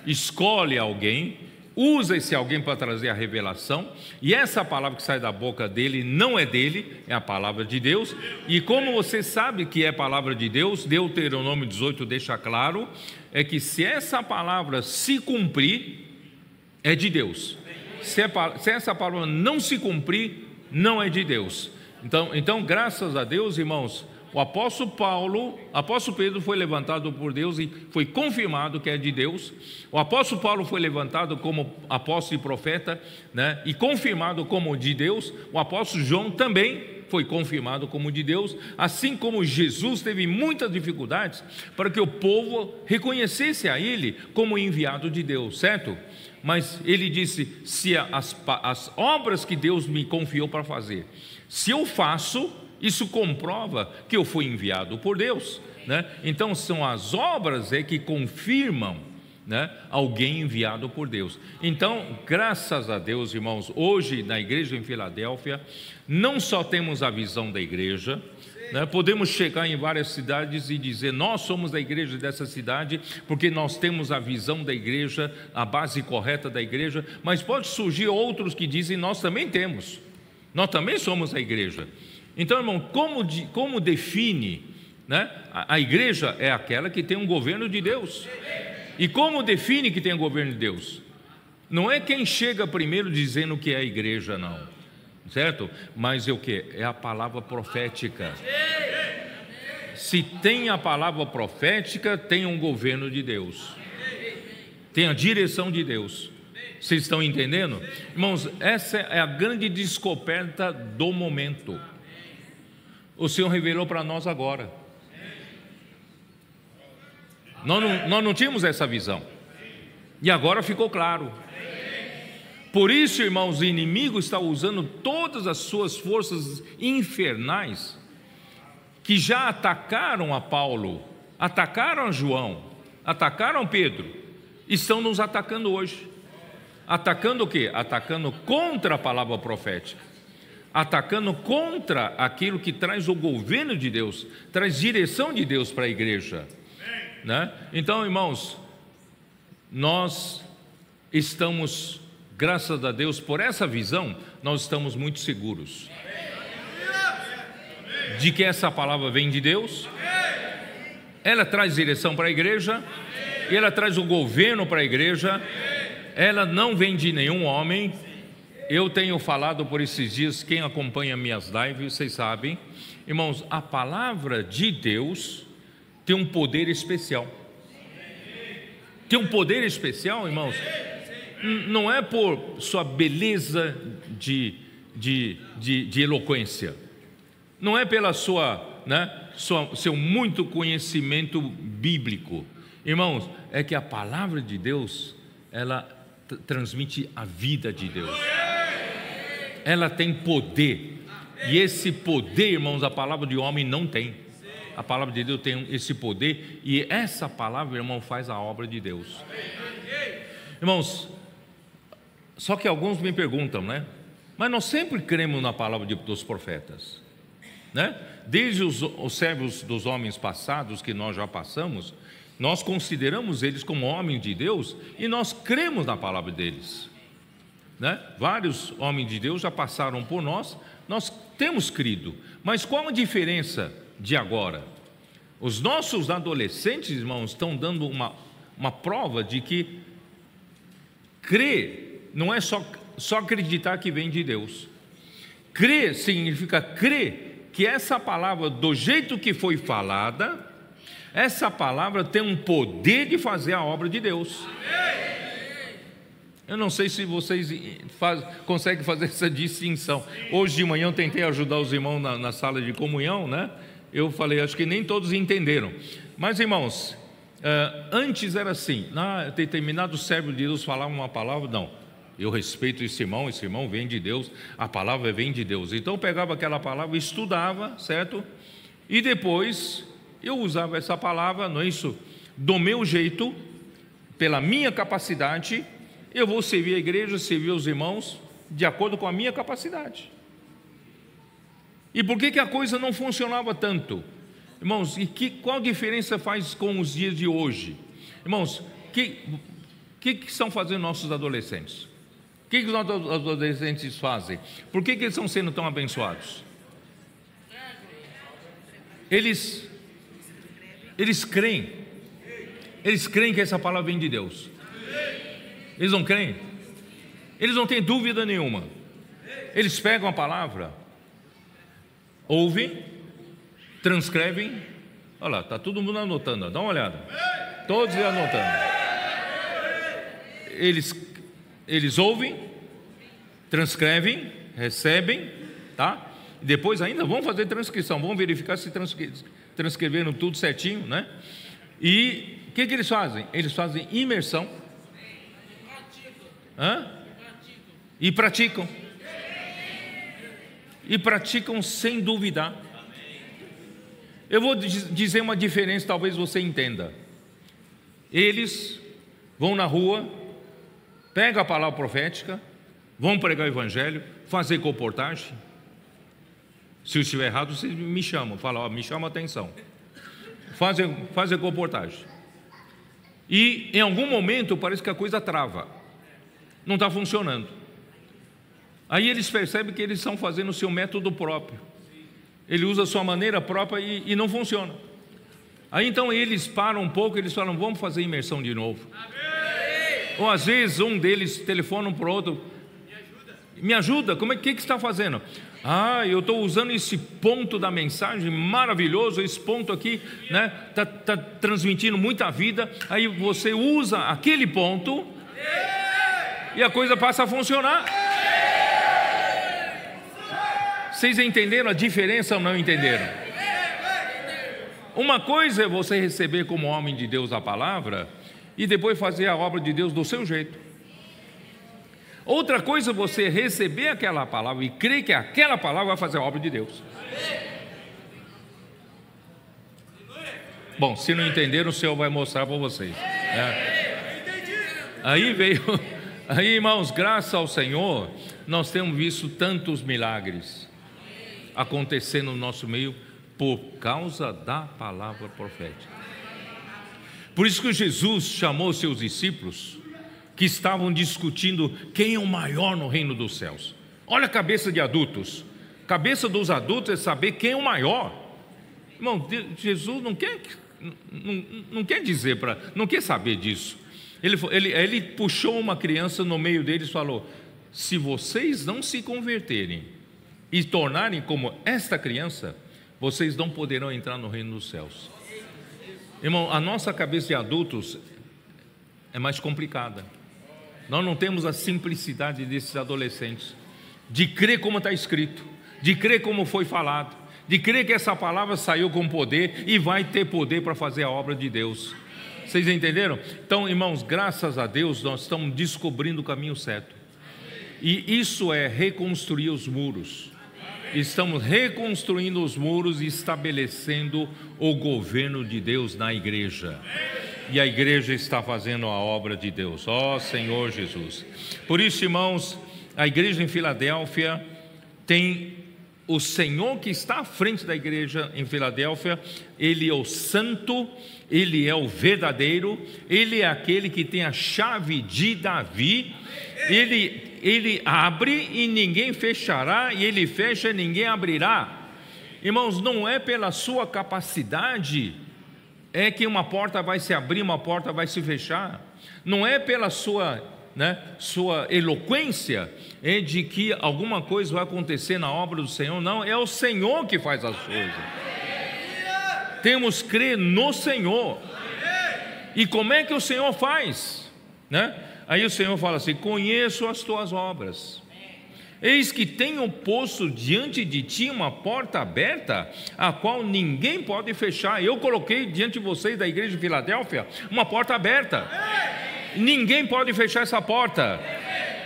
escolhe alguém, usa esse alguém para trazer a revelação, e essa palavra que sai da boca dele não é dele, é a palavra de Deus. E como você sabe que é palavra de Deus, Deuteronômio 18 deixa claro, é que se essa palavra se cumprir, é de Deus. Se, é, se essa palavra não se cumprir, não é de Deus. Então, então, graças a Deus, irmãos, o apóstolo Paulo, apóstolo Pedro foi levantado por Deus e foi confirmado que é de Deus. O apóstolo Paulo foi levantado como apóstolo e profeta, né? E confirmado como de Deus. O apóstolo João também foi confirmado como de Deus, assim como Jesus teve muitas dificuldades para que o povo reconhecesse a ele como enviado de Deus, certo? Mas ele disse: se as, as obras que Deus me confiou para fazer, se eu faço, isso comprova que eu fui enviado por Deus. Né? Então são as obras é que confirmam né, alguém enviado por Deus. Então, graças a Deus, irmãos, hoje na igreja em Filadélfia, não só temos a visão da igreja, né, podemos chegar em várias cidades e dizer: nós somos a igreja dessa cidade, porque nós temos a visão da igreja, a base correta da igreja, mas pode surgir outros que dizem: nós também temos, nós também somos a igreja. Então, irmão, como, de, como define? Né? A, a igreja é aquela que tem um governo de Deus. E como define que tem o governo de Deus? Não é quem chega primeiro dizendo que é a igreja, não. Certo? Mas é o que? É a palavra profética. Se tem a palavra profética, tem um governo de Deus. Tem a direção de Deus. Vocês estão entendendo? Irmãos, essa é a grande descoberta do momento o Senhor revelou para nós agora. Nós não, nós não tínhamos essa visão. E agora ficou claro. Por isso, irmãos, o inimigo está usando todas as suas forças infernais que já atacaram a Paulo, atacaram a João, atacaram Pedro, estão nos atacando hoje. Atacando o quê? Atacando contra a palavra profética atacando contra aquilo que traz o governo de Deus, traz direção de Deus para a igreja. Né? Então, irmãos, nós estamos, graças a Deus, por essa visão, nós estamos muito seguros de que essa palavra vem de Deus, ela traz direção para a igreja, e ela traz o governo para a igreja, ela não vem de nenhum homem, eu tenho falado por esses dias, quem acompanha minhas lives, vocês sabem, irmãos, a palavra de Deus tem um poder especial. Tem um poder especial, irmãos, não é por sua beleza de, de, de, de eloquência, não é pela sua, né, sua, seu muito conhecimento bíblico, irmãos, é que a palavra de Deus, ela transmite a vida de Deus ela tem poder. E esse poder, irmãos, a palavra de homem não tem. A palavra de Deus tem esse poder e essa palavra, irmão, faz a obra de Deus. Irmãos, só que alguns me perguntam, né? Mas nós sempre cremos na palavra de, dos profetas, né? Desde os, os servos dos homens passados que nós já passamos, nós consideramos eles como homens de Deus e nós cremos na palavra deles. Né? Vários homens de Deus já passaram por nós, nós temos crido, mas qual a diferença de agora? Os nossos adolescentes, irmãos, estão dando uma, uma prova de que crer não é só, só acreditar que vem de Deus. Crer significa crer que essa palavra, do jeito que foi falada, essa palavra tem um poder de fazer a obra de Deus. Amém. Eu não sei se vocês faz, conseguem fazer essa distinção. Hoje de manhã eu tentei ajudar os irmãos na, na, sala de comunhão, né? Eu falei, acho que nem todos entenderam. Mas, irmãos, uh, antes era assim: na determinado servo de Deus falava uma palavra, não. Eu respeito esse irmão, esse irmão vem de Deus, a palavra vem de Deus. Então eu pegava aquela palavra, estudava, certo? E depois eu usava essa palavra, não é isso? Do meu jeito, pela minha capacidade eu vou servir a igreja, servir os irmãos, de acordo com a minha capacidade. E por que, que a coisa não funcionava tanto? Irmãos, e que, qual diferença faz com os dias de hoje? Irmãos, o que, que, que estão fazendo nossos adolescentes? O que, que os nossos adolescentes fazem? Por que, que eles estão sendo tão abençoados? Eles, eles creem, eles creem que essa palavra vem de Deus. Eles não creem. Eles não têm dúvida nenhuma. Eles pegam a palavra, ouvem, transcrevem. Olha lá, está todo mundo anotando, dá uma olhada. Todos anotando. Eles, eles ouvem, transcrevem, recebem, tá? E depois ainda vão fazer transcrição, vão verificar se transcreveram tudo certinho, né? E o que, que eles fazem? Eles fazem imersão. Hã? E praticam. E praticam sem duvidar. Eu vou dizer uma diferença, talvez você entenda. Eles vão na rua, pegam a palavra profética, vão pregar o evangelho, fazer comportagem. Se eu estiver errado, vocês me chamam, falam, ó, me chama a atenção. Fazem, fazem comportagem. E em algum momento parece que a coisa trava. Não está funcionando. Aí eles percebem que eles estão fazendo o seu método próprio. Ele usa a sua maneira própria e, e não funciona. Aí então eles param um pouco, eles falam, vamos fazer imersão de novo. Amém. Ou às vezes um deles telefona um para o outro, me ajuda, me ajuda como é que, que está fazendo? Ah, eu estou usando esse ponto da mensagem maravilhoso, esse ponto aqui, né? Está tá transmitindo muita vida. Aí você usa aquele ponto e a coisa passa a funcionar. Vocês entenderam a diferença ou não entenderam? Uma coisa é você receber como homem de Deus a palavra e depois fazer a obra de Deus do seu jeito. Outra coisa é você receber aquela palavra e crer que aquela palavra vai fazer a obra de Deus. Bom, se não entenderam, o Senhor vai mostrar para vocês. É. Aí veio, aí irmãos, graças ao Senhor, nós temos visto tantos milagres acontecer no nosso meio por causa da palavra profética. Por isso que Jesus chamou seus discípulos que estavam discutindo quem é o maior no reino dos céus. Olha a cabeça de adultos. Cabeça dos adultos é saber quem é o maior. Irmão, Jesus não quer, não, não quer dizer para, não quer saber disso. Ele, ele, ele puxou uma criança no meio deles e falou: se vocês não se converterem e tornarem como esta criança, vocês não poderão entrar no reino dos céus. Irmão, a nossa cabeça de adultos é mais complicada. Nós não temos a simplicidade desses adolescentes, de crer como está escrito, de crer como foi falado, de crer que essa palavra saiu com poder e vai ter poder para fazer a obra de Deus. Vocês entenderam? Então, irmãos, graças a Deus, nós estamos descobrindo o caminho certo. E isso é reconstruir os muros estamos reconstruindo os muros e estabelecendo o governo de Deus na igreja. E a igreja está fazendo a obra de Deus, ó Senhor Jesus. Por isso, irmãos, a igreja em Filadélfia tem o Senhor que está à frente da igreja em Filadélfia, ele é o santo, ele é o verdadeiro, ele é aquele que tem a chave de Davi, ele ele abre e ninguém fechará, e ele fecha e ninguém abrirá. Irmãos, não é pela sua capacidade é que uma porta vai se abrir, uma porta vai se fechar. Não é pela sua, né, sua eloquência é de que alguma coisa vai acontecer na obra do Senhor, não, é o Senhor que faz as coisas. Temos crer no Senhor. E como é que o Senhor faz? Né? Aí o Senhor fala assim: Conheço as tuas obras. Eis que tenho posto diante de ti uma porta aberta, a qual ninguém pode fechar. Eu coloquei diante de vocês da igreja de Filadélfia uma porta aberta. Ninguém pode fechar essa porta.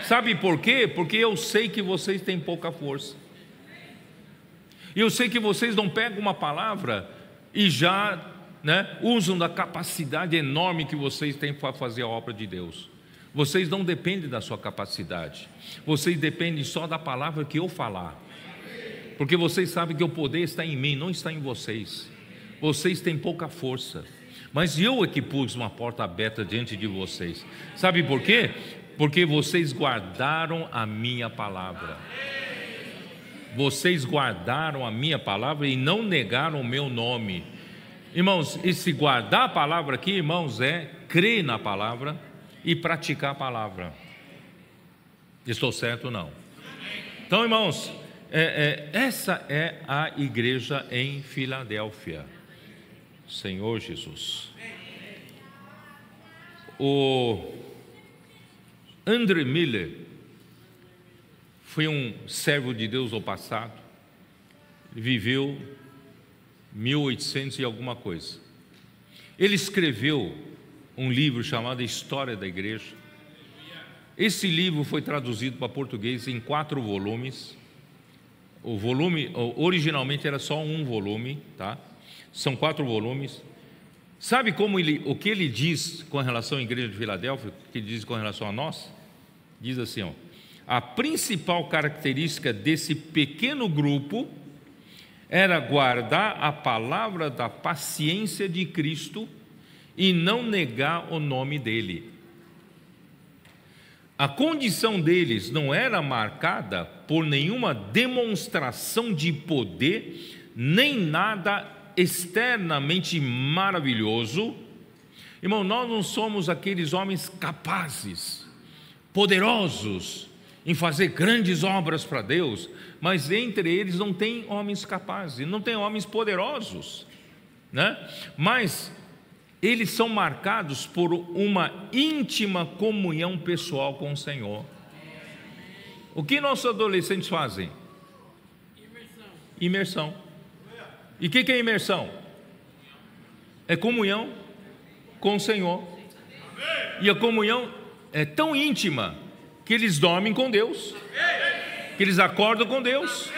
Sabe por quê? Porque eu sei que vocês têm pouca força. Eu sei que vocês não pegam uma palavra e já né, usam da capacidade enorme que vocês têm para fazer a obra de Deus. Vocês não dependem da sua capacidade, vocês dependem só da palavra que eu falar, porque vocês sabem que o poder está em mim, não está em vocês. Vocês têm pouca força, mas eu é que pus uma porta aberta diante de vocês. Sabe por quê? Porque vocês guardaram a minha palavra. Vocês guardaram a minha palavra e não negaram o meu nome. Irmãos, esse guardar a palavra aqui, irmãos, é crer na palavra e praticar a palavra. Estou certo ou não? Então, irmãos, é, é, essa é a igreja em Filadélfia. Senhor Jesus. O André Miller foi um servo de Deus no passado, viveu 1800 e alguma coisa. Ele escreveu um livro chamado História da Igreja. Esse livro foi traduzido para português em quatro volumes. O volume originalmente era só um volume, tá? São quatro volumes. Sabe como ele, o que ele diz com relação à igreja de Filadélfia? O que ele diz com relação a nós? Diz assim: ó, a principal característica desse pequeno grupo era guardar a palavra da paciência de Cristo e não negar o nome dele. A condição deles não era marcada por nenhuma demonstração de poder, nem nada externamente maravilhoso. Irmão, nós não somos aqueles homens capazes, poderosos em fazer grandes obras para Deus, mas entre eles não tem homens capazes, não tem homens poderosos, né? Mas eles são marcados por uma íntima comunhão pessoal com o Senhor. O que nossos adolescentes fazem? Imersão. E o que, que é imersão? É comunhão com o Senhor. E a comunhão é tão íntima que eles dormem com Deus, que eles acordam com Deus.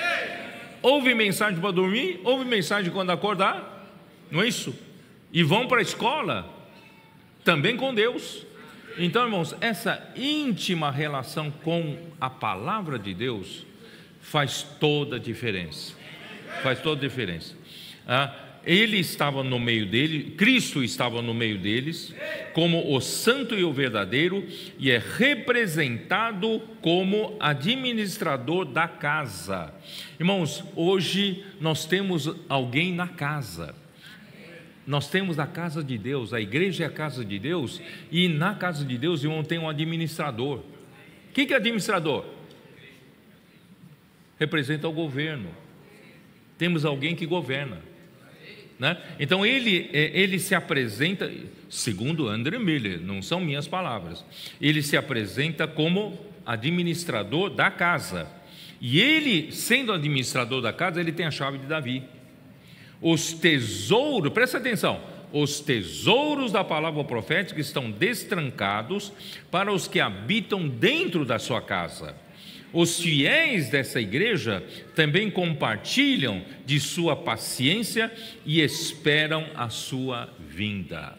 Ouve mensagem para dormir, ouve mensagem quando acordar, não é isso? e vão para a escola também com Deus. Então, irmãos, essa íntima relação com a palavra de Deus faz toda a diferença. Faz toda a diferença. Ah, ele estava no meio dele, Cristo estava no meio deles, como o santo e o verdadeiro, e é representado como administrador da casa. Irmãos, hoje nós temos alguém na casa. Nós temos a casa de Deus, a igreja é a casa de Deus, e na casa de Deus, irmão, tem um administrador. O que é administrador? Representa o governo. Temos alguém que governa. Né? Então ele, é, ele se apresenta, segundo André Miller, não são minhas palavras, ele se apresenta como administrador da casa. E ele, sendo administrador da casa, ele tem a chave de Davi os tesouros, presta atenção, os tesouros da palavra profética estão destrancados para os que habitam dentro da sua casa. Os fiéis dessa igreja também compartilham de sua paciência e esperam a sua vinda.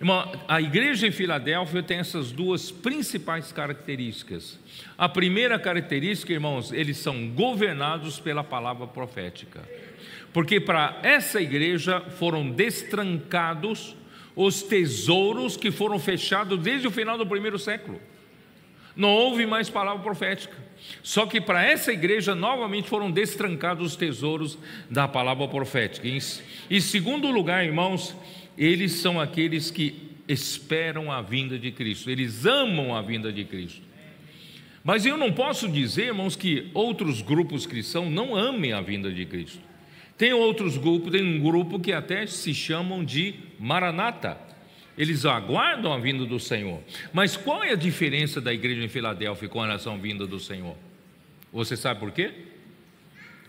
Irmão, a igreja em Filadélfia tem essas duas principais características. A primeira característica, irmãos, eles são governados pela palavra profética porque para essa igreja foram destrancados os tesouros que foram fechados desde o final do primeiro século. Não houve mais palavra profética. Só que para essa igreja novamente foram destrancados os tesouros da palavra profética. Em segundo lugar, irmãos, eles são aqueles que esperam a vinda de Cristo, eles amam a vinda de Cristo. Mas eu não posso dizer, irmãos, que outros grupos cristãos não amem a vinda de Cristo. Tem outros grupos, tem um grupo que até se chamam de Maranata. Eles aguardam a vinda do Senhor. Mas qual é a diferença da igreja em Filadélfia com relação à vinda do Senhor? Você sabe por quê?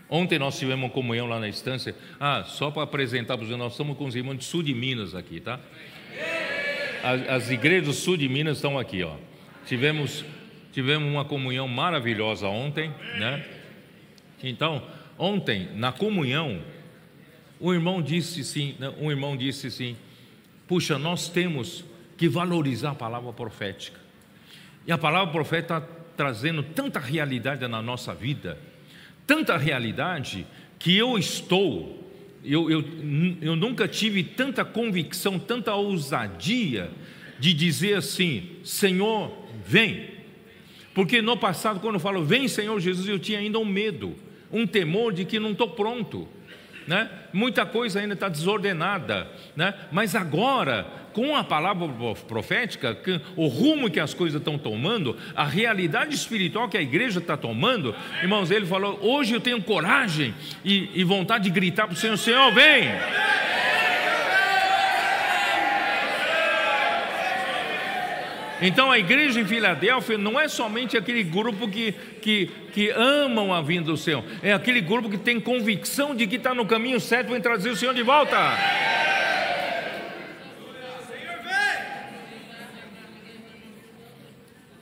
Ontem nós tivemos uma comunhão lá na estância. Ah, só para apresentar para os nós estamos com os irmãos de sul de Minas aqui, tá? As, as igrejas do sul de Minas estão aqui, ó. Tivemos, tivemos uma comunhão maravilhosa ontem, né? Então, Ontem, na comunhão, um irmão disse sim, né, um irmão disse assim: puxa, nós temos que valorizar a palavra profética. E a palavra profética está trazendo tanta realidade na nossa vida, tanta realidade, que eu estou, eu, eu, eu nunca tive tanta convicção, tanta ousadia de dizer assim: Senhor, vem. Porque no passado, quando eu falo, vem Senhor Jesus, eu tinha ainda um medo um temor de que não estou pronto. Né? Muita coisa ainda está desordenada, né? mas agora com a palavra profética, o rumo que as coisas estão tomando, a realidade espiritual que a igreja está tomando, irmãos, ele falou: hoje eu tenho coragem e, e vontade de gritar para o Senhor: Senhor, vem! Então a igreja em Filadélfia não é somente aquele grupo que, que, que amam a vinda do Senhor, é aquele grupo que tem convicção de que está no caminho certo para trazer o Senhor de volta.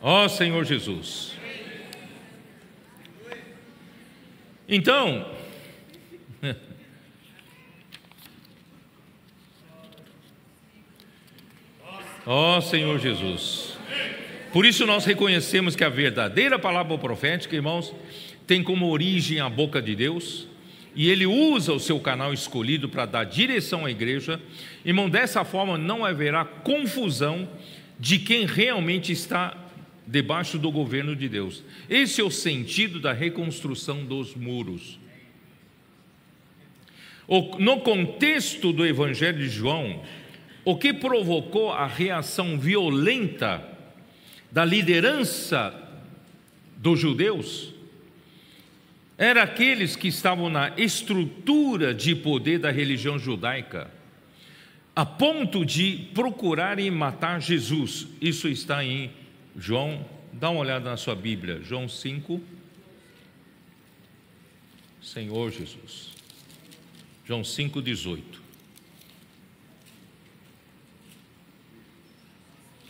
Ó oh, Senhor Jesus. Então, ó oh, Senhor Jesus. Por isso nós reconhecemos que a verdadeira palavra profética, irmãos, tem como origem a boca de Deus, e ele usa o seu canal escolhido para dar direção à igreja. Irmão, dessa forma não haverá confusão de quem realmente está debaixo do governo de Deus. Esse é o sentido da reconstrução dos muros. No contexto do Evangelho de João, o que provocou a reação violenta da liderança dos judeus era aqueles que estavam na estrutura de poder da religião judaica, a ponto de procurarem matar Jesus. Isso está em João, dá uma olhada na sua Bíblia, João 5. Senhor Jesus. João 5,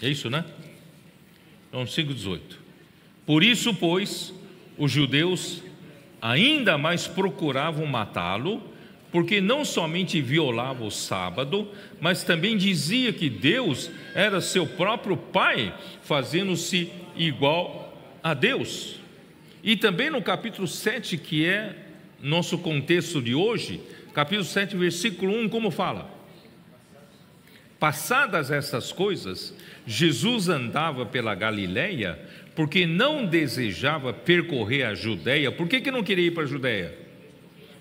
É isso, né? João 5, 18. Por isso, pois, os judeus ainda mais procuravam matá-lo, porque não somente violava o sábado, mas também dizia que Deus era seu próprio Pai, fazendo-se igual a Deus. E também no capítulo 7, que é nosso contexto de hoje, capítulo 7, versículo 1, como fala? Passadas essas coisas, Jesus andava pela Galileia, porque não desejava percorrer a Judéia. Por que, que não queria ir para a Judéia?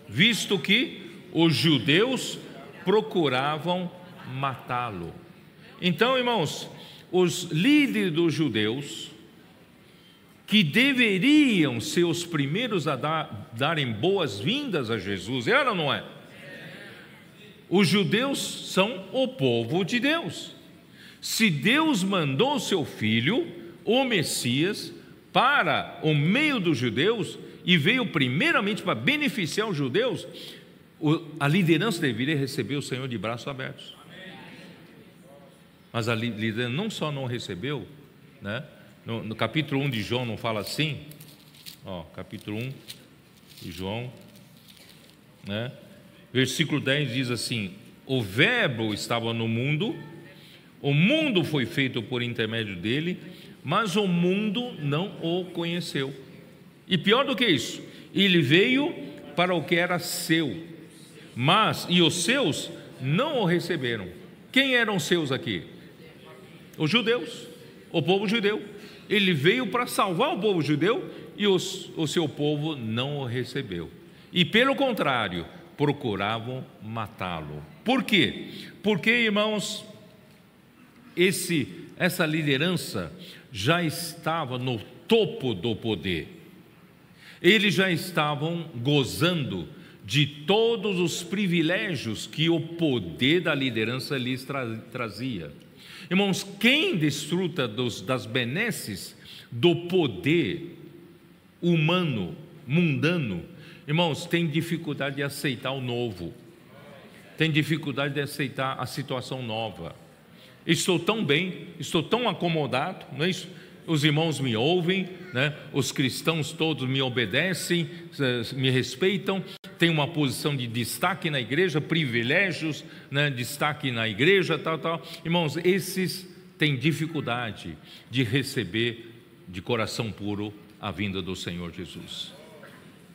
Visto que os judeus procuravam matá-lo. Então, irmãos, os líderes dos judeus, que deveriam ser os primeiros a dar, darem boas-vindas a Jesus, era ou não é? Os judeus são o povo de Deus. Se Deus mandou seu filho, o Messias, para o meio dos judeus e veio primeiramente para beneficiar os judeus, a liderança deveria receber o Senhor de braços abertos. Mas a liderança não só não recebeu, né? no, no capítulo 1 de João não fala assim, ó, capítulo 1 de João, né? Versículo 10 diz assim: O Verbo estava no mundo, o mundo foi feito por intermédio dele, mas o mundo não o conheceu. E pior do que isso, ele veio para o que era seu, mas e os seus não o receberam. Quem eram seus aqui? Os judeus, o povo judeu. Ele veio para salvar o povo judeu e os, o seu povo não o recebeu. E pelo contrário, procuravam matá-lo. Por quê? Porque, irmãos, esse, essa liderança já estava no topo do poder. Eles já estavam gozando de todos os privilégios que o poder da liderança lhes tra trazia. Irmãos, quem desfruta dos, das benesses do poder humano, mundano, irmãos, tem dificuldade de aceitar o novo, tem dificuldade de aceitar a situação nova. Estou tão bem, estou tão acomodado, não é isso? os irmãos me ouvem, né? os cristãos todos me obedecem, me respeitam, tenho uma posição de destaque na igreja, privilégios, né? destaque na igreja, tal, tal. Irmãos, esses têm dificuldade de receber de coração puro a vinda do Senhor Jesus.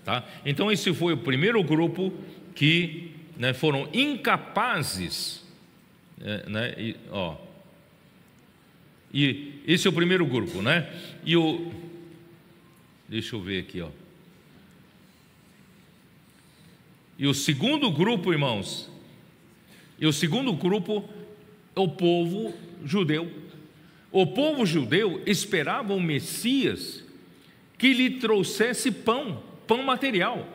Tá? Então, esse foi o primeiro grupo que né, foram incapazes, né, né e, ó, e esse é o primeiro grupo, né? E o Deixa eu ver aqui, ó. E o segundo grupo, irmãos, e o segundo grupo o povo judeu. O povo judeu esperava um Messias que lhe trouxesse pão, pão material,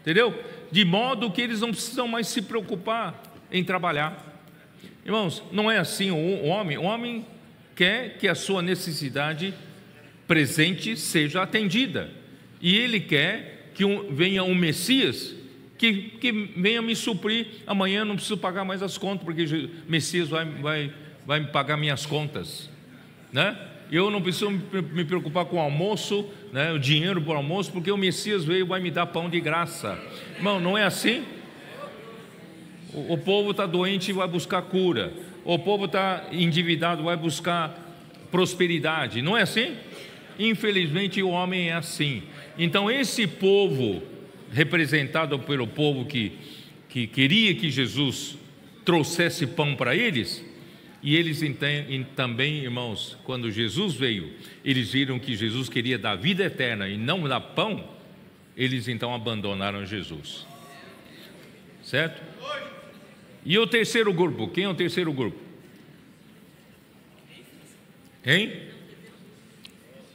entendeu? De modo que eles não precisam mais se preocupar em trabalhar. Irmãos, não é assim o homem. O homem quer que a sua necessidade presente seja atendida. E ele quer que um, venha um Messias que, que venha me suprir. Amanhã não preciso pagar mais as contas, porque o Messias vai, vai, vai me pagar minhas contas. Né? Eu não preciso me preocupar com o almoço, né, o dinheiro para o almoço, porque o Messias veio e vai me dar pão de graça. Irmão, não é assim? O, o povo está doente e vai buscar cura. O povo está endividado, vai buscar prosperidade. Não é assim? Infelizmente o homem é assim. Então esse povo, representado pelo povo que, que queria que Jesus trouxesse pão para eles, e eles também, irmãos, quando Jesus veio, eles viram que Jesus queria dar vida eterna e não dar pão, eles então abandonaram Jesus. Certo? E o terceiro grupo, quem é o terceiro grupo? Hein?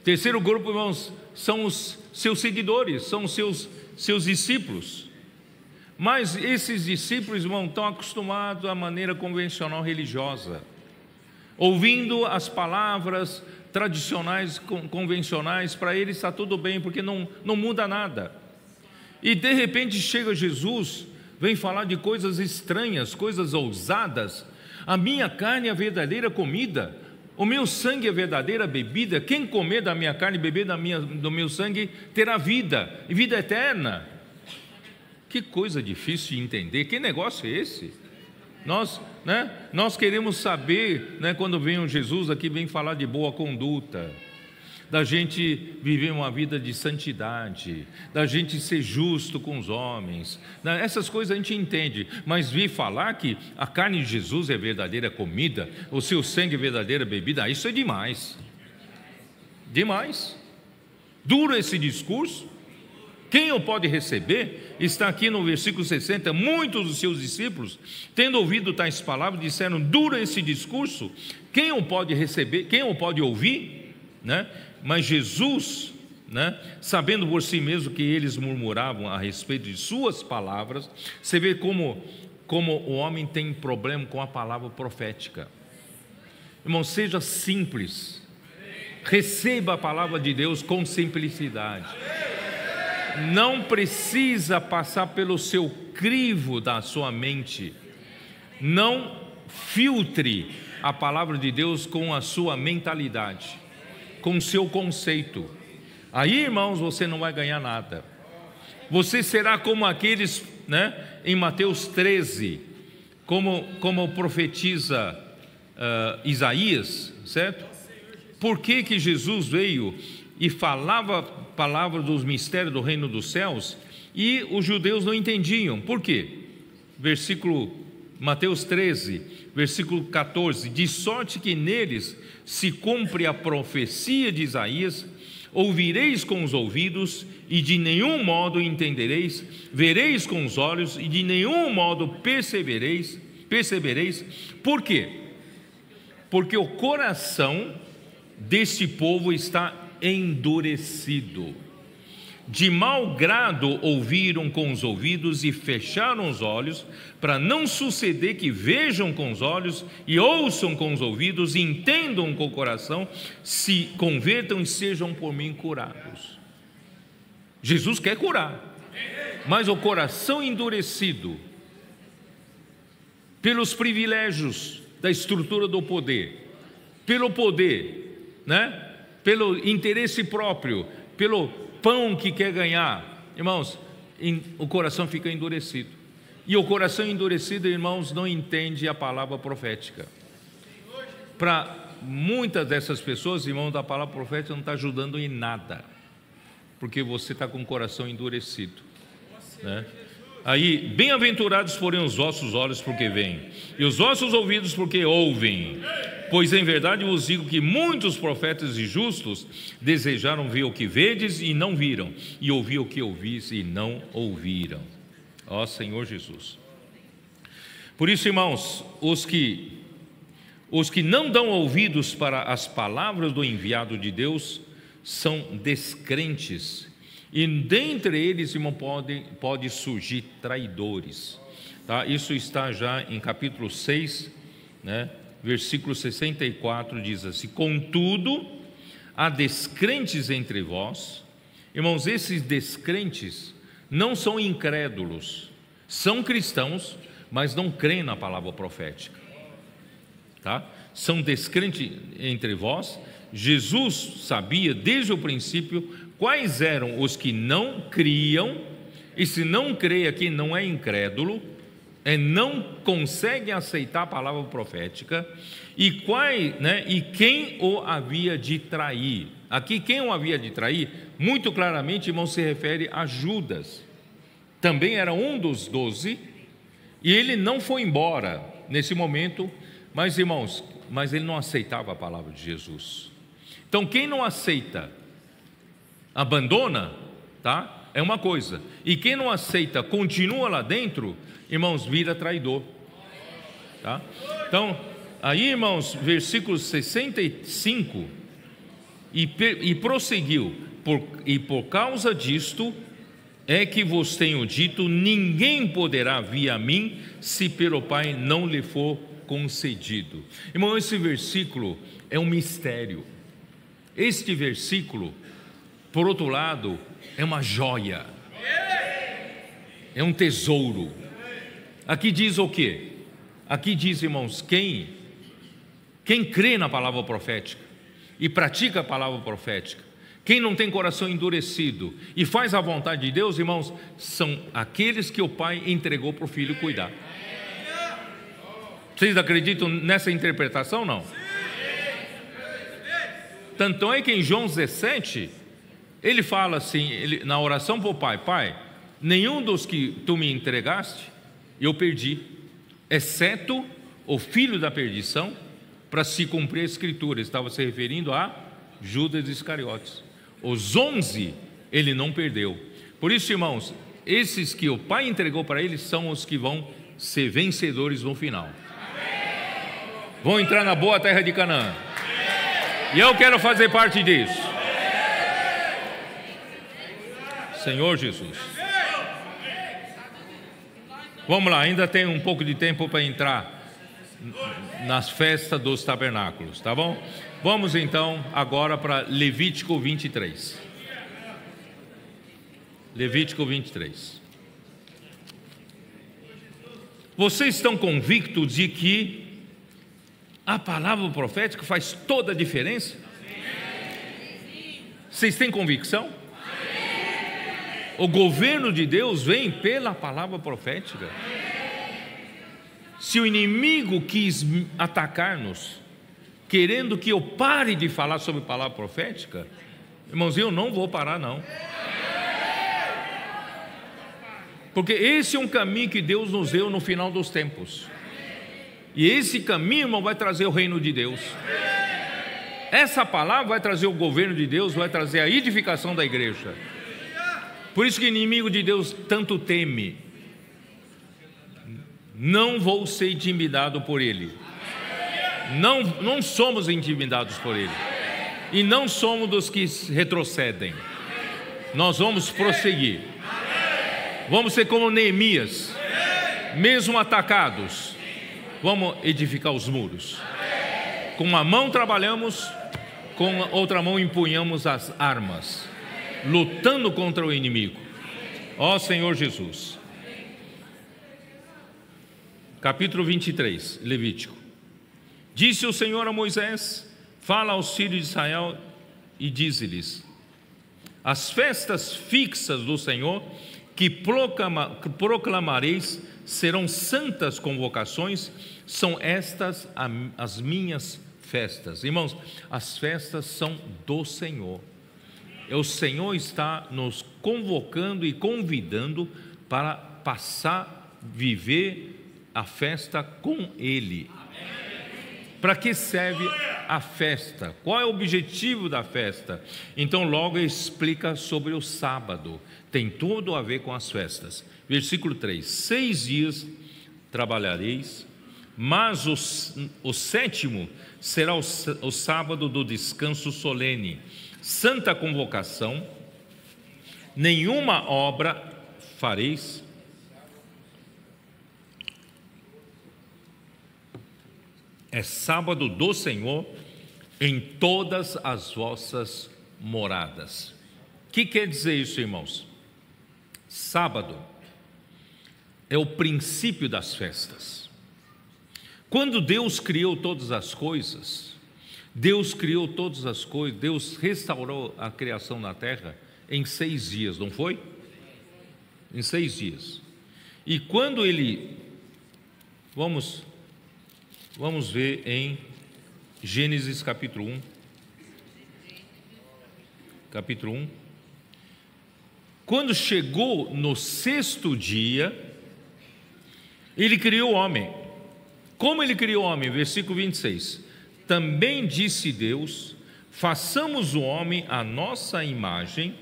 Terceiro grupo, irmãos, são os seus seguidores, são os seus, seus discípulos. Mas esses discípulos, irmão, estão acostumados à maneira convencional religiosa, ouvindo as palavras tradicionais, convencionais, para eles está tudo bem, porque não, não muda nada. E de repente chega Jesus, vem falar de coisas estranhas, coisas ousadas. A minha carne é a verdadeira comida, o meu sangue é verdadeira bebida. Quem comer da minha carne e beber da minha, do meu sangue terá vida e vida eterna. Que coisa difícil de entender. Que negócio é esse? Nós, né, nós queremos saber, né, quando vem um Jesus aqui, vem falar de boa conduta da gente viver uma vida de santidade, da gente ser justo com os homens. Né? Essas coisas a gente entende, mas vir falar que a carne de Jesus é verdadeira comida, o seu sangue é verdadeira bebida, isso é demais. Demais. Duro esse discurso. Quem o pode receber? Está aqui no versículo 60. Muitos dos seus discípulos, tendo ouvido tais palavras, disseram: Duro esse discurso. Quem o pode receber? Quem o pode ouvir? Né? Mas Jesus, né, sabendo por si mesmo que eles murmuravam a respeito de suas palavras, você vê como, como o homem tem problema com a palavra profética. Irmão, seja simples, receba a palavra de Deus com simplicidade. Não precisa passar pelo seu crivo da sua mente. Não filtre a palavra de Deus com a sua mentalidade com o seu conceito. Aí, irmãos, você não vai ganhar nada. Você será como aqueles, né, em Mateus 13, como, como profetiza uh, Isaías, certo? Por que, que Jesus veio e falava palavra dos mistérios do reino dos céus e os judeus não entendiam? Por quê? Versículo Mateus 13, versículo 14: De sorte que neles se cumpre a profecia de Isaías, ouvireis com os ouvidos e de nenhum modo entendereis, vereis com os olhos e de nenhum modo percebereis, percebereis. Por quê? Porque o coração deste povo está endurecido. De mau grado ouviram com os ouvidos e fecharam os olhos, para não suceder que vejam com os olhos e ouçam com os ouvidos e entendam com o coração, se convertam e sejam por mim curados. Jesus quer curar, mas o coração endurecido pelos privilégios da estrutura do poder, pelo poder, né? Pelo interesse próprio, pelo pão que quer ganhar, irmãos, o coração fica endurecido. E o coração endurecido, irmãos, não entende a palavra profética. Para muitas dessas pessoas, irmãos, a palavra profética não está ajudando em nada, porque você está com o coração endurecido. Né? Aí, bem-aventurados forem os vossos olhos, porque veem, e os vossos ouvidos, porque ouvem. Pois em verdade vos digo que muitos profetas e justos desejaram ver o que vedes e não viram, e ouvir o que ouvis e não ouviram ó Senhor Jesus. Por isso, irmãos, os que Os que não dão ouvidos para as palavras do enviado de Deus são descrentes, e dentre eles, irmão, pode, pode surgir traidores. Tá? Isso está já em capítulo 6, né? versículo 64, diz assim: Contudo, há descrentes entre vós, irmãos, esses descrentes não são incrédulos, são cristãos, mas não creem na palavra profética. Tá? São descrentes entre vós. Jesus sabia desde o princípio quais eram os que não criam, e se não crê aqui não é incrédulo, é, não consegue aceitar a palavra profética, e, qual, né, e quem o havia de trair. Aqui, quem o havia de trair, muito claramente, irmão, se refere a Judas. Também era um dos doze, e ele não foi embora nesse momento, mas, irmãos, mas ele não aceitava a palavra de Jesus. Então, quem não aceita, abandona, tá? É uma coisa. E quem não aceita, continua lá dentro, irmãos, vira traidor. Tá? Então, aí, irmãos, versículo 65, e, e prosseguiu, por, e por causa disto é que vos tenho dito: ninguém poderá vir a mim se pelo Pai não lhe for concedido. Irmão, esse versículo é um mistério. Este versículo, por outro lado, é uma joia, é um tesouro. Aqui diz o que? Aqui diz, irmãos, quem quem crê na palavra profética e pratica a palavra profética, quem não tem coração endurecido e faz a vontade de Deus, irmãos, são aqueles que o Pai entregou para o filho cuidar. Vocês acreditam nessa interpretação? Não. Tanto é que em João 17, ele fala assim, ele, na oração para o Pai: Pai, nenhum dos que tu me entregaste eu perdi, exceto o filho da perdição, para se cumprir a escritura. Estava se referindo a Judas Iscariotes. Os onze ele não perdeu. Por isso, irmãos, esses que o Pai entregou para ele são os que vão ser vencedores no final. Vão entrar na boa terra de Canaã. E eu quero fazer parte disso. Senhor Jesus. Vamos lá, ainda tem um pouco de tempo para entrar nas festas dos tabernáculos, tá bom? Vamos então agora para Levítico 23. Levítico 23. Vocês estão convictos de que a palavra profética faz toda a diferença? Vocês têm convicção? O governo de Deus vem pela palavra profética. Se o inimigo quis atacar-nos, querendo que eu pare de falar sobre palavra profética, irmãos, eu não vou parar, não. Porque esse é um caminho que Deus nos deu no final dos tempos. E esse caminho, irmão, vai trazer o reino de Deus. Essa palavra vai trazer o governo de Deus, vai trazer a edificação da igreja. Por isso que o inimigo de Deus tanto teme. Não vou ser intimidado por ele. Não, não somos intimidados por ele. E não somos dos que retrocedem. Nós vamos prosseguir. Vamos ser como Neemias. Mesmo atacados, vamos edificar os muros. Com uma mão trabalhamos, com outra mão empunhamos as armas lutando contra o inimigo. Ó Senhor Jesus. Capítulo 23, Levítico. Disse o Senhor a Moisés: Fala aos filhos de Israel e dize-lhes: As festas fixas do Senhor que proclamareis serão santas convocações, são estas as minhas festas. Irmãos, as festas são do Senhor. É o Senhor está nos convocando e convidando para passar, viver a festa com Ele. Para que serve a festa? Qual é o objetivo da festa? Então, logo explica sobre o sábado. Tem tudo a ver com as festas. Versículo 3: Seis dias trabalhareis, mas o, o sétimo será o, o sábado do descanso solene, santa convocação, nenhuma obra fareis. É sábado do Senhor em todas as vossas moradas. O que quer dizer isso, irmãos? Sábado é o princípio das festas. Quando Deus criou todas as coisas, Deus criou todas as coisas, Deus restaurou a criação na terra em seis dias, não foi? Em seis dias. E quando ele, vamos, vamos ver em Gênesis capítulo 1, capítulo 1. Quando chegou no sexto dia, ele criou o homem. Como ele criou o homem? Versículo 26. Também disse Deus: façamos o homem à nossa imagem,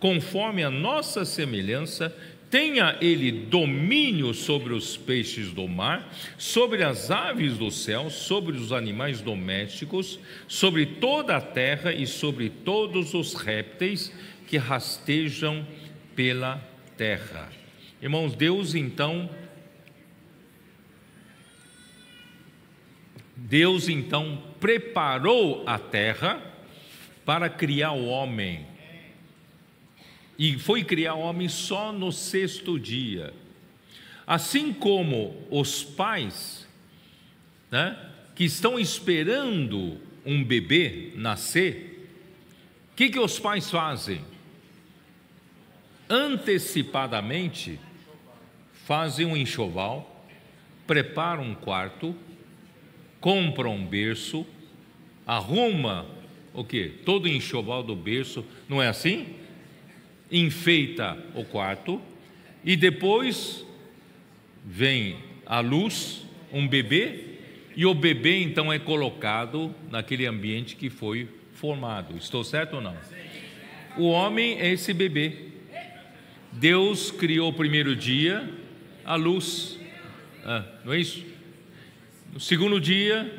conforme a nossa semelhança, tenha ele domínio sobre os peixes do mar, sobre as aves do céu, sobre os animais domésticos, sobre toda a terra e sobre todos os répteis que rastejam pela terra. Irmãos, Deus então Deus então preparou a terra para criar o homem. E foi criar o homem só no sexto dia. Assim como os pais, né, que estão esperando um bebê nascer, o que, que os pais fazem? Antecipadamente fazem um enxoval, preparam um quarto, compra um berço, arruma o que? Todo enxoval do berço, não é assim? Enfeita o quarto e depois vem a luz, um bebê, e o bebê então é colocado naquele ambiente que foi formado. Estou certo ou não? O homem é esse bebê. Deus criou o primeiro dia a luz, ah, não é isso? No segundo dia,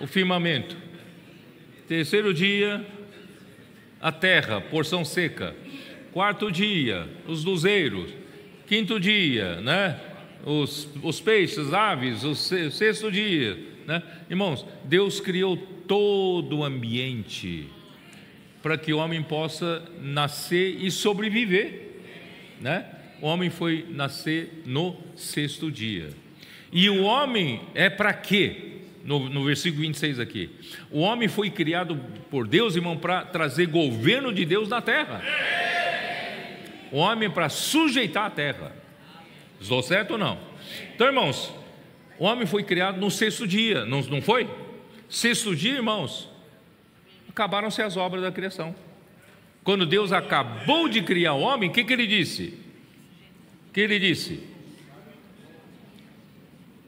o firmamento. Terceiro dia, a terra, porção seca. Quarto dia, os luzeiros. Quinto dia, né? Os, os peixes, aves. O sexto dia, né? Irmãos, Deus criou todo o ambiente para que o homem possa nascer e sobreviver, né? O homem foi nascer no sexto dia. E o homem é para quê? No, no, versículo 26 aqui. O homem foi criado por Deus, irmão, para trazer governo de Deus na terra. O homem para sujeitar a terra. Estou certo ou não? Então, irmãos, o homem foi criado no sexto dia, não, não foi? Sexto dia, irmãos, acabaram-se as obras da criação. Quando Deus acabou de criar o homem, o que, que ele disse? O que ele disse?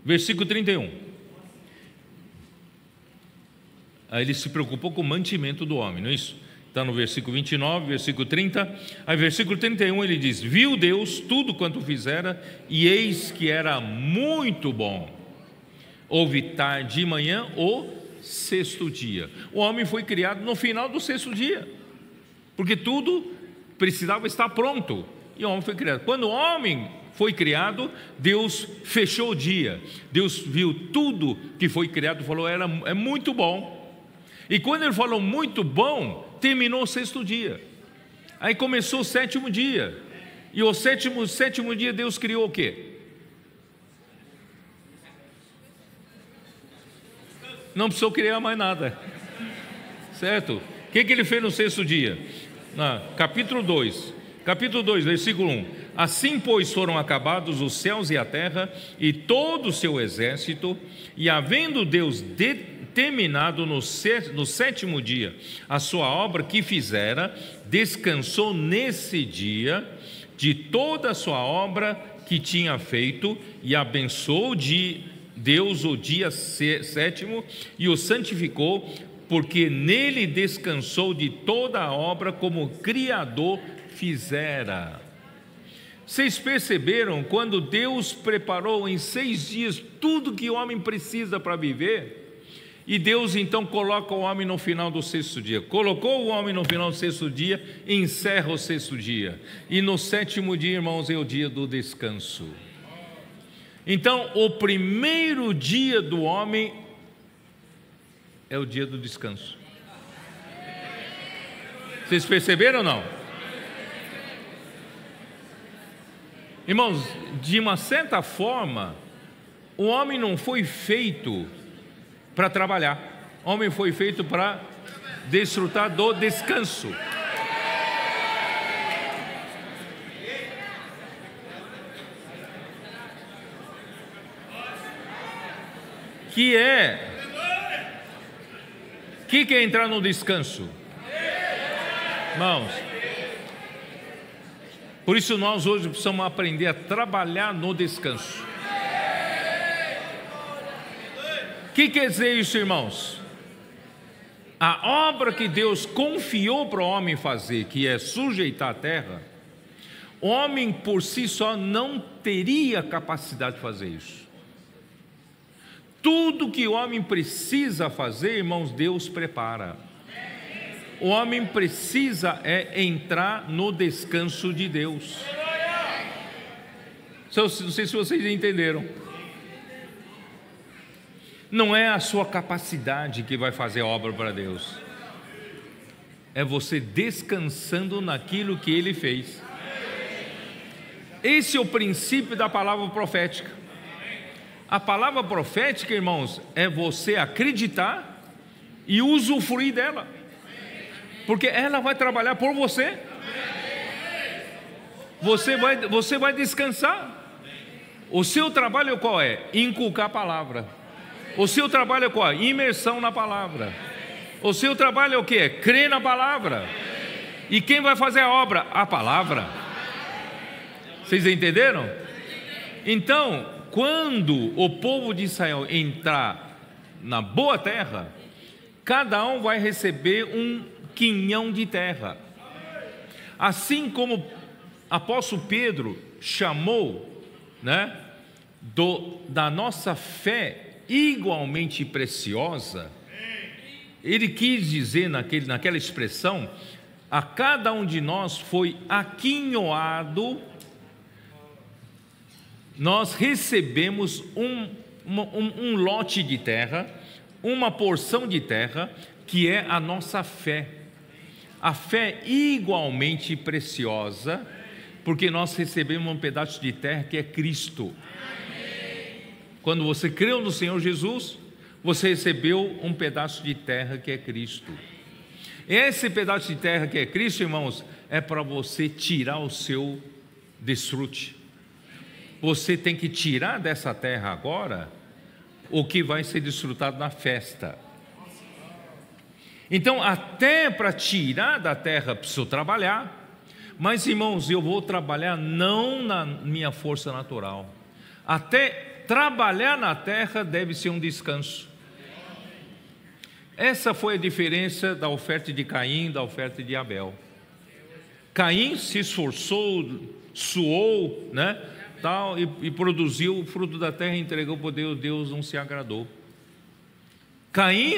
Versículo 31. Aí ele se preocupou com o mantimento do homem, não é isso? Está no versículo 29, versículo 30. Aí, versículo 31, ele diz: Viu Deus tudo quanto fizera, e eis que era muito bom. Houve tarde e manhã o sexto dia. O homem foi criado no final do sexto dia, porque tudo precisava estar pronto. E o homem foi criado. Quando o homem foi criado, Deus fechou o dia. Deus viu tudo que foi criado e falou: era, é muito bom. E quando ele falou muito bom, terminou o sexto dia. Aí começou o sétimo dia. E o sétimo, sétimo dia Deus criou o quê? Não precisou criar mais nada. Certo? O que, que ele fez no sexto dia? Na, capítulo 2. Capítulo 2, versículo 1. Assim, pois, foram acabados os céus e a terra e todo o seu exército, e havendo Deus determinado no, no sétimo dia a sua obra que fizera, descansou nesse dia de toda a sua obra que tinha feito e abençoou de Deus o dia sétimo e o santificou, porque nele descansou de toda a obra como o Criador fizera. Vocês perceberam quando Deus preparou em seis dias tudo que o homem precisa para viver? E Deus então coloca o homem no final do sexto dia. Colocou o homem no final do sexto dia, encerra o sexto dia. E no sétimo dia, irmãos, é o dia do descanso. Então, o primeiro dia do homem é o dia do descanso. Vocês perceberam ou não? Irmãos, de uma certa forma, o homem não foi feito para trabalhar, homem foi feito para desfrutar do descanso. Que é que, que é entrar no descanso? Irmãos, por isso nós hoje precisamos aprender a trabalhar no descanso. Que quer dizer isso, irmãos? A obra que Deus confiou para o homem fazer, que é sujeitar a terra, o homem por si só não teria capacidade de fazer isso. Tudo que o homem precisa fazer, irmãos, Deus prepara o homem precisa é entrar no descanso de Deus. Não sei se vocês entenderam. Não é a sua capacidade que vai fazer obra para Deus. É você descansando naquilo que ele fez. Esse é o princípio da palavra profética. A palavra profética, irmãos, é você acreditar e usufruir dela porque ela vai trabalhar por você. Você vai, você vai descansar. O seu trabalho qual é? Inculcar a palavra. O seu trabalho é qual? Imersão na palavra. O seu trabalho é o que? Crer na palavra. E quem vai fazer a obra? A palavra. Vocês entenderam? Então, quando o povo de Israel entrar na boa terra, cada um vai receber um quinhão de terra. Assim como apóstolo Pedro chamou, né, do, da nossa fé igualmente preciosa, ele quis dizer naquele, naquela expressão, a cada um de nós foi aquinhoado, nós recebemos um, um, um lote de terra, uma porção de terra, que é a nossa fé a fé igualmente preciosa, porque nós recebemos um pedaço de terra que é Cristo. Quando você creu no Senhor Jesus, você recebeu um pedaço de terra que é Cristo. Esse pedaço de terra que é Cristo, irmãos, é para você tirar o seu desfrute. Você tem que tirar dessa terra agora o que vai ser desfrutado na festa. Então, até para tirar da terra preciso trabalhar, mas irmãos, eu vou trabalhar não na minha força natural. Até trabalhar na terra deve ser um descanso. Essa foi a diferença da oferta de Caim da oferta de Abel. Caim se esforçou, suou, né, tal, e, e produziu o fruto da terra, entregou para Deus, Deus não se agradou. Caim,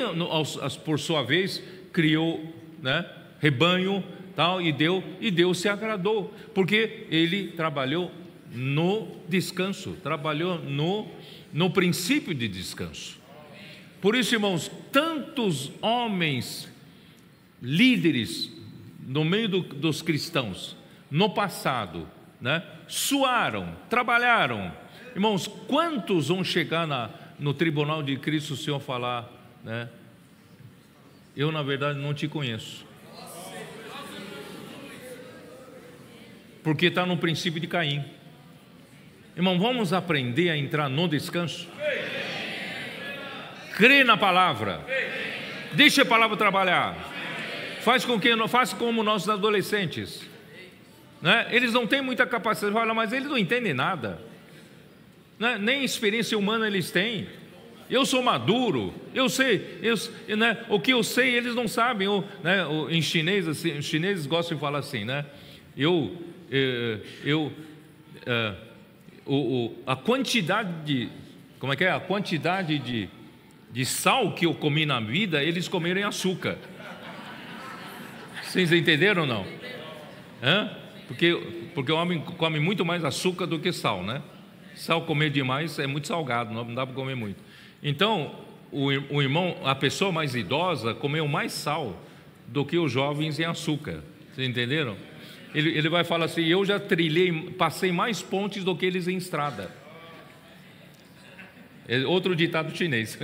por sua vez, criou né, rebanho tal, e deu, e Deus se agradou, porque ele trabalhou no descanso, trabalhou no, no princípio de descanso. Por isso, irmãos, tantos homens líderes no meio do, dos cristãos, no passado, né, suaram, trabalharam. Irmãos, quantos vão chegar na, no tribunal de Cristo o Senhor falar, né? Eu, na verdade, não te conheço. Porque está no princípio de Caim. Irmão, vamos aprender a entrar no descanso? Crê na palavra. Deixa a palavra trabalhar. Faz com que faça como nossos adolescentes. Né? Eles não têm muita capacidade de falar, mas eles não entendem nada. Né? Nem experiência humana eles têm eu sou maduro, eu sei, eu, né, o que eu sei eles não sabem. Eu, né, em chinês, assim, os chineses gostam de falar assim, né? Eu, eh, eu, uh, o, o, a quantidade de, como é que é? A quantidade de, de sal que eu comi na vida, eles comeram em açúcar. Vocês entenderam ou não? Hã? Porque, porque o homem come muito mais açúcar do que sal, né? Sal comer demais é muito salgado, não dá para comer muito. Então, o, o irmão, a pessoa mais idosa comeu mais sal do que os jovens em açúcar. Vocês entenderam? Ele, ele vai falar assim: Eu já trilhei, passei mais pontes do que eles em estrada. É outro ditado chinês,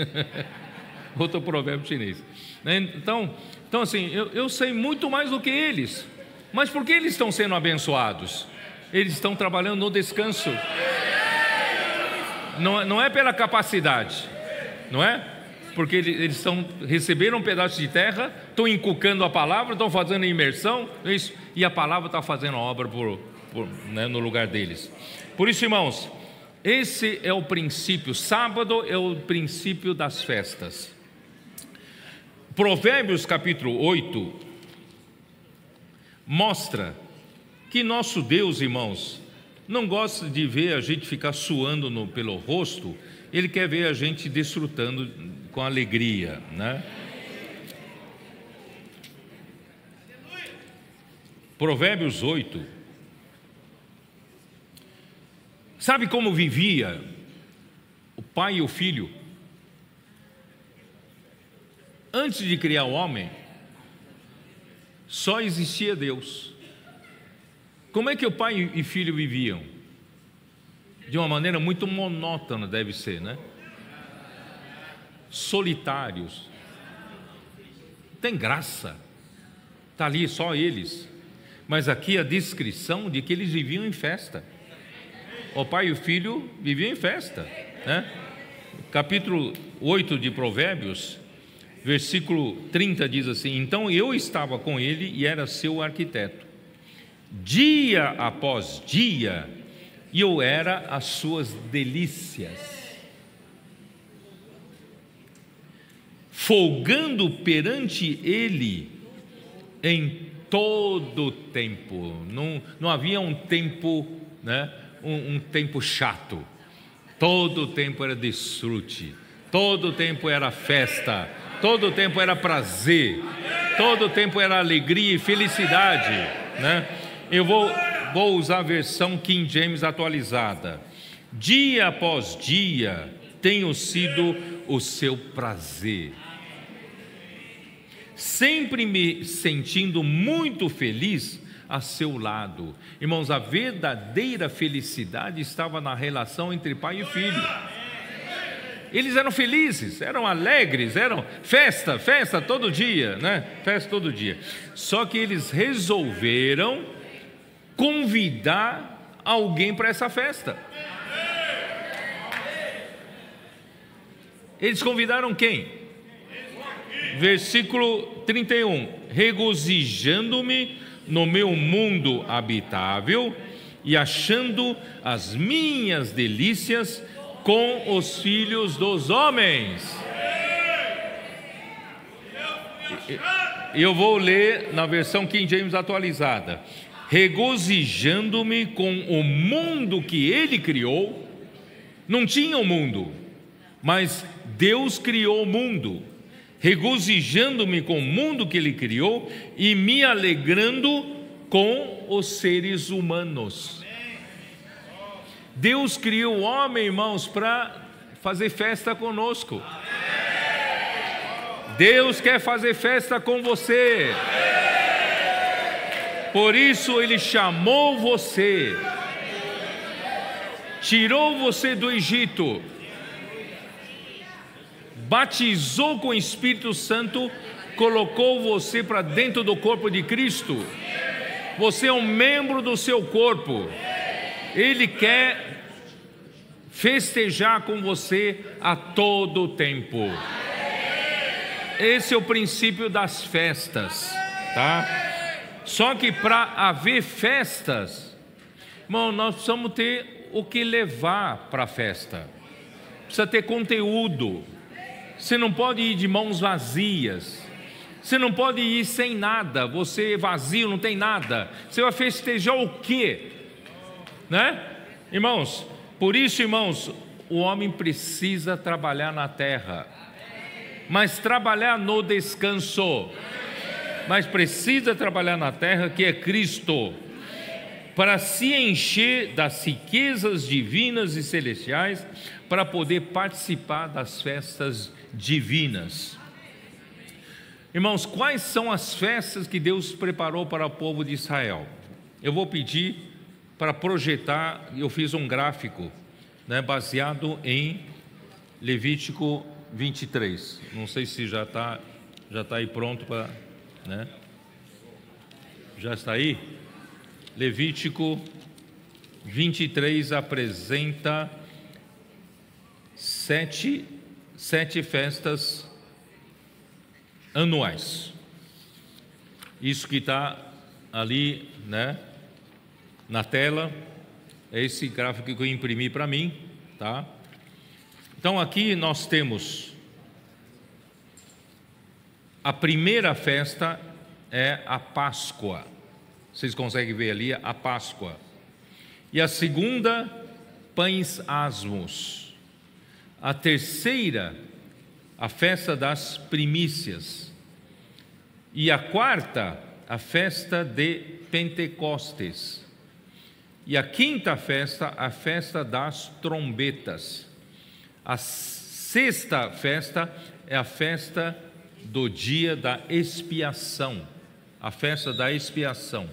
outro provérbio chinês. Né? Então, então assim, eu, eu sei muito mais do que eles, mas por que eles estão sendo abençoados? Eles estão trabalhando no descanso, não, não é pela capacidade, não é? Porque eles estão, receberam um pedaço de terra, estão encucando a palavra, estão fazendo imersão, isso, e a palavra está fazendo a obra por, por, né, no lugar deles. Por isso, irmãos, esse é o princípio, sábado é o princípio das festas. Provérbios capítulo 8 mostra que nosso Deus, irmãos, não gosta de ver a gente ficar suando no, pelo rosto, ele quer ver a gente desfrutando com alegria, né? Provérbios 8. Sabe como vivia o pai e o filho? Antes de criar o homem, só existia Deus. Como é que o pai e filho viviam? De uma maneira muito monótona, deve ser, né? Solitários. Tem graça, está ali só eles. Mas aqui a descrição de que eles viviam em festa. O pai e o filho viviam em festa. Né? Capítulo 8 de Provérbios, versículo 30 diz assim: Então eu estava com ele e era seu arquiteto. Dia após dia, e eu era as suas delícias. Folgando perante ele em todo tempo. Não, não havia um tempo, né, um, um tempo chato. Todo o tempo era desfrute, todo o tempo era festa, todo o tempo era prazer, todo o tempo era alegria e felicidade. Né? Eu vou, vou usar a versão King James atualizada. Dia após dia tenho sido o seu prazer sempre me sentindo muito feliz a seu lado. Irmãos, a verdadeira felicidade estava na relação entre pai e filho. Eles eram felizes, eram alegres, eram festa, festa todo dia, né? Festa todo dia. Só que eles resolveram convidar alguém para essa festa. Eles convidaram quem? Versículo 31: Regozijando-me no meu mundo habitável e achando as minhas delícias com os filhos dos homens. Eu vou ler na versão King James atualizada. Regozijando-me com o mundo que ele criou. Não tinha o um mundo, mas Deus criou o mundo regozijando-me com o mundo que Ele criou e me alegrando com os seres humanos. Deus criou o homem, irmãos, para fazer festa conosco. Deus quer fazer festa com você. Por isso Ele chamou você, tirou você do Egito batizou com o Espírito Santo, colocou você para dentro do corpo de Cristo. Você é um membro do seu corpo. Ele quer festejar com você a todo tempo. Esse é o princípio das festas, tá? Só que para haver festas, irmão, nós precisamos ter o que levar para a festa. Precisa ter conteúdo. Você não pode ir de mãos vazias. Você não pode ir sem nada. Você é vazio, não tem nada. Você vai festejar o quê? Né? Irmãos, por isso, irmãos, o homem precisa trabalhar na terra, mas trabalhar no descanso. Mas precisa trabalhar na terra, que é Cristo, para se encher das riquezas divinas e celestiais, para poder participar das festas divinas. Irmãos, quais são as festas que Deus preparou para o povo de Israel? Eu vou pedir para projetar, eu fiz um gráfico né, baseado em Levítico 23. Não sei se já está já tá aí pronto para. Né? Já está aí? Levítico 23 apresenta sete, sete festas anuais. Isso que está ali, né, na tela, é esse gráfico que eu imprimi para mim, tá? Então aqui nós temos a primeira festa é a Páscoa. Vocês conseguem ver ali a Páscoa. E a segunda, pães asmos. A terceira, a festa das primícias. E a quarta, a festa de Pentecostes. E a quinta festa, a festa das trombetas. A sexta festa é a festa do dia da expiação, a festa da expiação.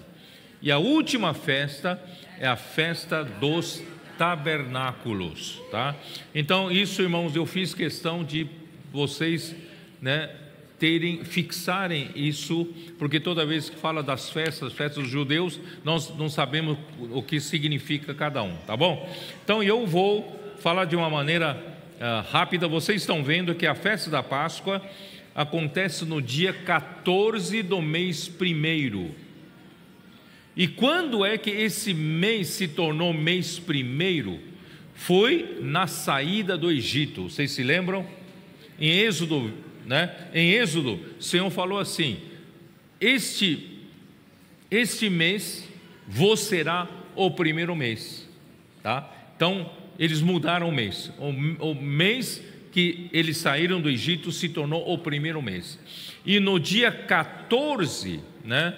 E a última festa é a festa dos tabernáculos, tá? Então, isso, irmãos, eu fiz questão de vocês, né, terem, fixarem isso, porque toda vez que fala das festas, festas dos judeus, nós não sabemos o que significa cada um, tá bom? Então eu vou falar de uma maneira uh, rápida. Vocês estão vendo que a festa da Páscoa acontece no dia 14 do mês primeiro. E quando é que esse mês se tornou mês primeiro? Foi na saída do Egito. Vocês se lembram? Em Êxodo né? Em Êxodo, o Senhor falou assim: Este este mês vos será o primeiro mês, tá? Então, eles mudaram o mês. O, o mês que eles saíram do Egito se tornou o primeiro mês. E no dia 14, né,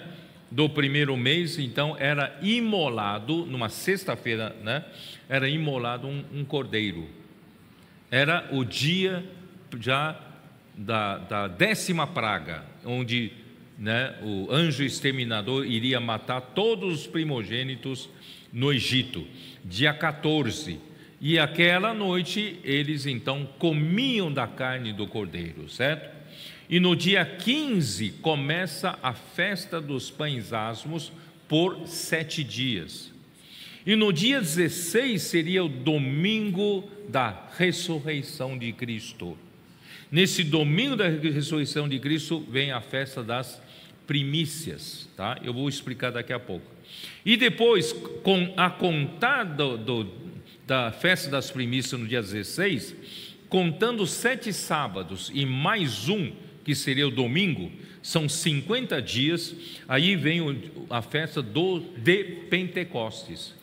do primeiro mês, então era imolado, numa sexta-feira, né, era imolado um, um cordeiro. Era o dia já da, da décima praga, onde né, o anjo exterminador iria matar todos os primogênitos no Egito, dia 14. E aquela noite eles então comiam da carne do cordeiro, certo? E no dia 15 começa a festa dos pães asmos por sete dias. E no dia 16 seria o domingo da ressurreição de Cristo. Nesse domingo da ressurreição de Cristo vem a festa das primícias, tá? Eu vou explicar daqui a pouco. E depois, com a contar do, da festa das primícias no dia 16, contando sete sábados e mais um, que seria o domingo, são 50 dias, aí vem a festa do, de Pentecostes.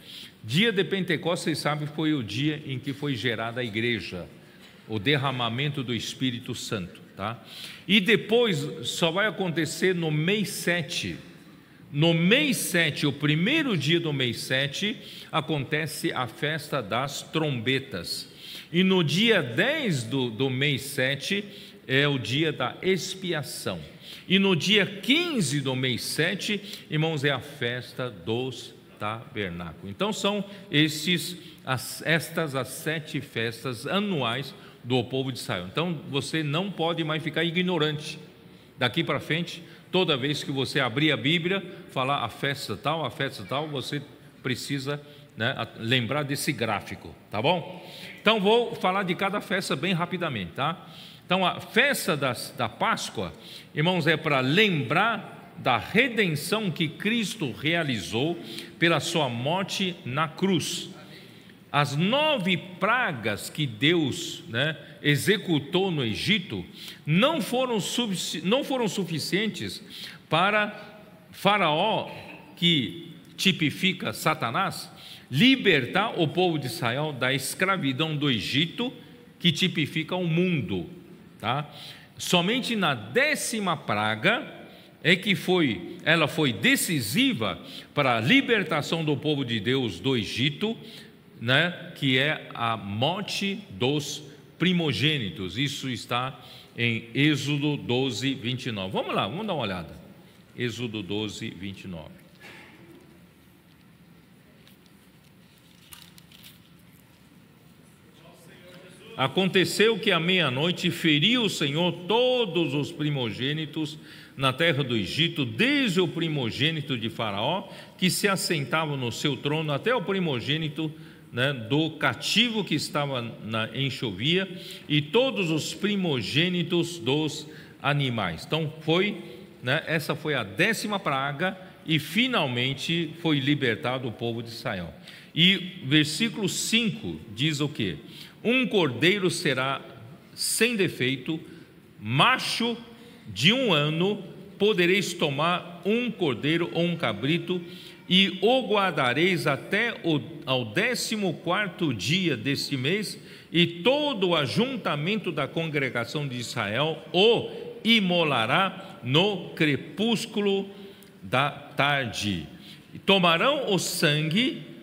Dia de Pentecostes, vocês sabem, foi o dia em que foi gerada a igreja o derramamento do Espírito Santo, tá? E depois só vai acontecer no mês 7. No mês 7, o primeiro dia do mês 7, acontece a festa das trombetas. E no dia 10 do, do mês 7 é o dia da expiação. E no dia 15 do mês 7, irmãos, é a festa dos tabernáculos. Então são estes, as, estas as sete festas anuais do povo de Israel. Então você não pode mais ficar ignorante. Daqui para frente, toda vez que você abrir a Bíblia, falar a festa tal, a festa tal, você precisa né, lembrar desse gráfico, tá bom? Então vou falar de cada festa bem rapidamente, tá? Então a festa das, da Páscoa, irmãos, é para lembrar da redenção que Cristo realizou pela sua morte na cruz. As nove pragas que Deus né, executou no Egito não foram, não foram suficientes para Faraó, que tipifica Satanás, libertar o povo de Israel da escravidão do Egito, que tipifica o mundo. Tá? Somente na décima praga é que foi, ela foi decisiva para a libertação do povo de Deus do Egito, né, que é a morte dos primogênitos. Isso está em Êxodo 12, 29. Vamos lá, vamos dar uma olhada. Êxodo 12, 29. Aconteceu que à meia-noite feriu o Senhor todos os primogênitos na terra do Egito, desde o primogênito de Faraó, que se assentava no seu trono, até o primogênito né, do cativo que estava na enxovia, e todos os primogênitos dos animais. Então, foi, né, essa foi a décima praga, e finalmente foi libertado o povo de Israel. E versículo 5 diz o que? Um cordeiro será sem defeito, macho de um ano, podereis tomar um cordeiro ou um cabrito, e o guardareis até o ao décimo quarto dia deste mês, e todo o ajuntamento da congregação de Israel o imolará no crepúsculo da tarde. Tomarão o sangue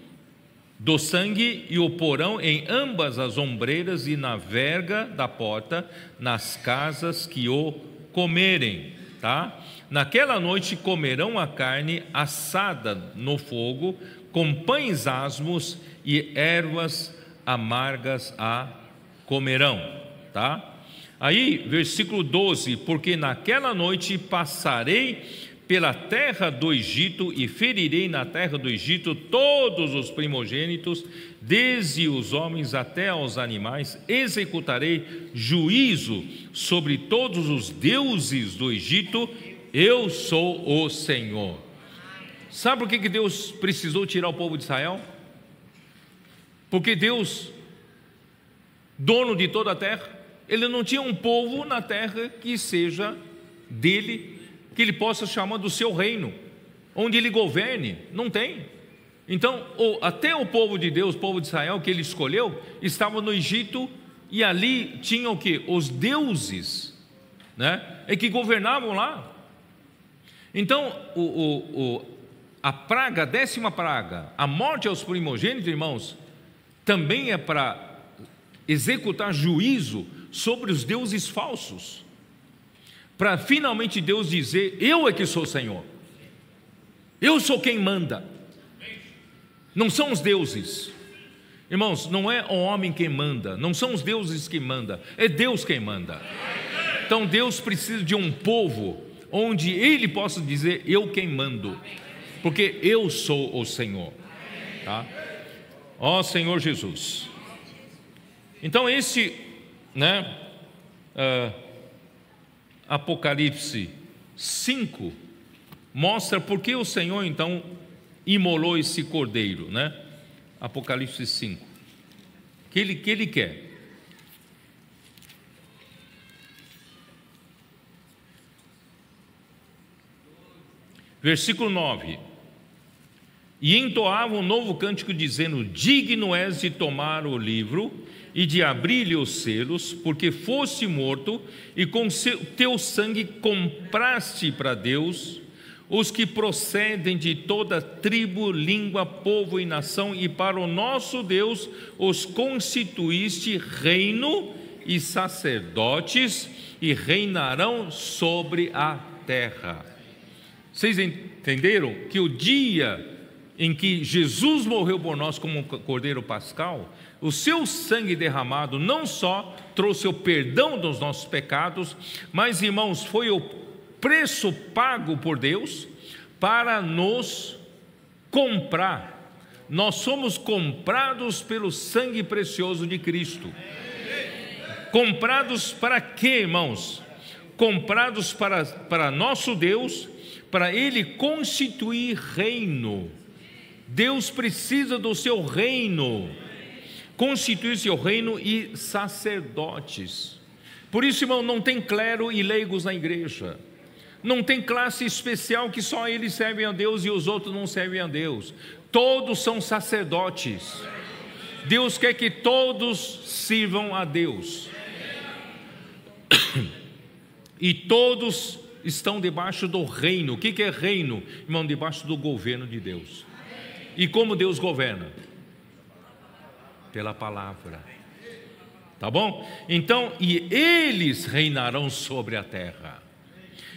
do sangue e o porão em ambas as ombreiras e na verga da porta, nas casas que o comerem, tá? Naquela noite comerão a carne assada no fogo, com pães asmos e ervas amargas a comerão, tá? Aí, versículo 12: Porque naquela noite passarei pela terra do Egito e ferirei na terra do Egito todos os primogênitos, desde os homens até aos animais, executarei juízo sobre todos os deuses do Egito, eu sou o Senhor. Sabe por que Deus precisou tirar o povo de Israel? Porque Deus, dono de toda a terra, ele não tinha um povo na terra que seja dele que ele possa chamar do seu reino, onde ele governe, não tem. Então, até o povo de Deus, o povo de Israel que ele escolheu, estava no Egito e ali tinham o que? Os deuses, né? É que governavam lá. Então, o, o, o, a praga, a décima praga, a morte aos primogênitos, irmãos, também é para executar juízo sobre os deuses falsos para finalmente Deus dizer: Eu é que sou Senhor, eu sou quem manda, não são os deuses. Irmãos, não é o homem quem manda, não são os deuses que manda, é Deus quem manda. Então Deus precisa de um povo onde Ele possa dizer: Eu quem mando, porque eu sou o Senhor. Tá? Ó Senhor Jesus. Então esse, né? Uh, Apocalipse 5 mostra por que o Senhor então imolou esse cordeiro, né? Apocalipse 5. Que ele, que ele quer? Versículo 9. E entoava um novo cântico, dizendo: Digno és de tomar o livro e de abrir-lhe os selos, porque foste morto e com teu sangue compraste para Deus os que procedem de toda tribo, língua, povo e nação, e para o nosso Deus os constituíste reino e sacerdotes, e reinarão sobre a terra. Vocês entenderam que o dia em que Jesus morreu por nós como um cordeiro pascal, o seu sangue derramado não só trouxe o perdão dos nossos pecados, mas, irmãos, foi o preço pago por Deus para nos comprar. Nós somos comprados pelo sangue precioso de Cristo. Comprados para quê, irmãos? Comprados para, para nosso Deus, para Ele constituir reino. Deus precisa do seu reino constituir seu reino e sacerdotes. Por isso, irmão, não tem clero e leigos na igreja. Não tem classe especial que só eles servem a Deus e os outros não servem a Deus. Todos são sacerdotes. Deus quer que todos sirvam a Deus. E todos estão debaixo do reino. O que é reino? Irmão, debaixo do governo de Deus. E como Deus governa? Pela palavra. Tá bom? Então, e eles reinarão sobre a terra.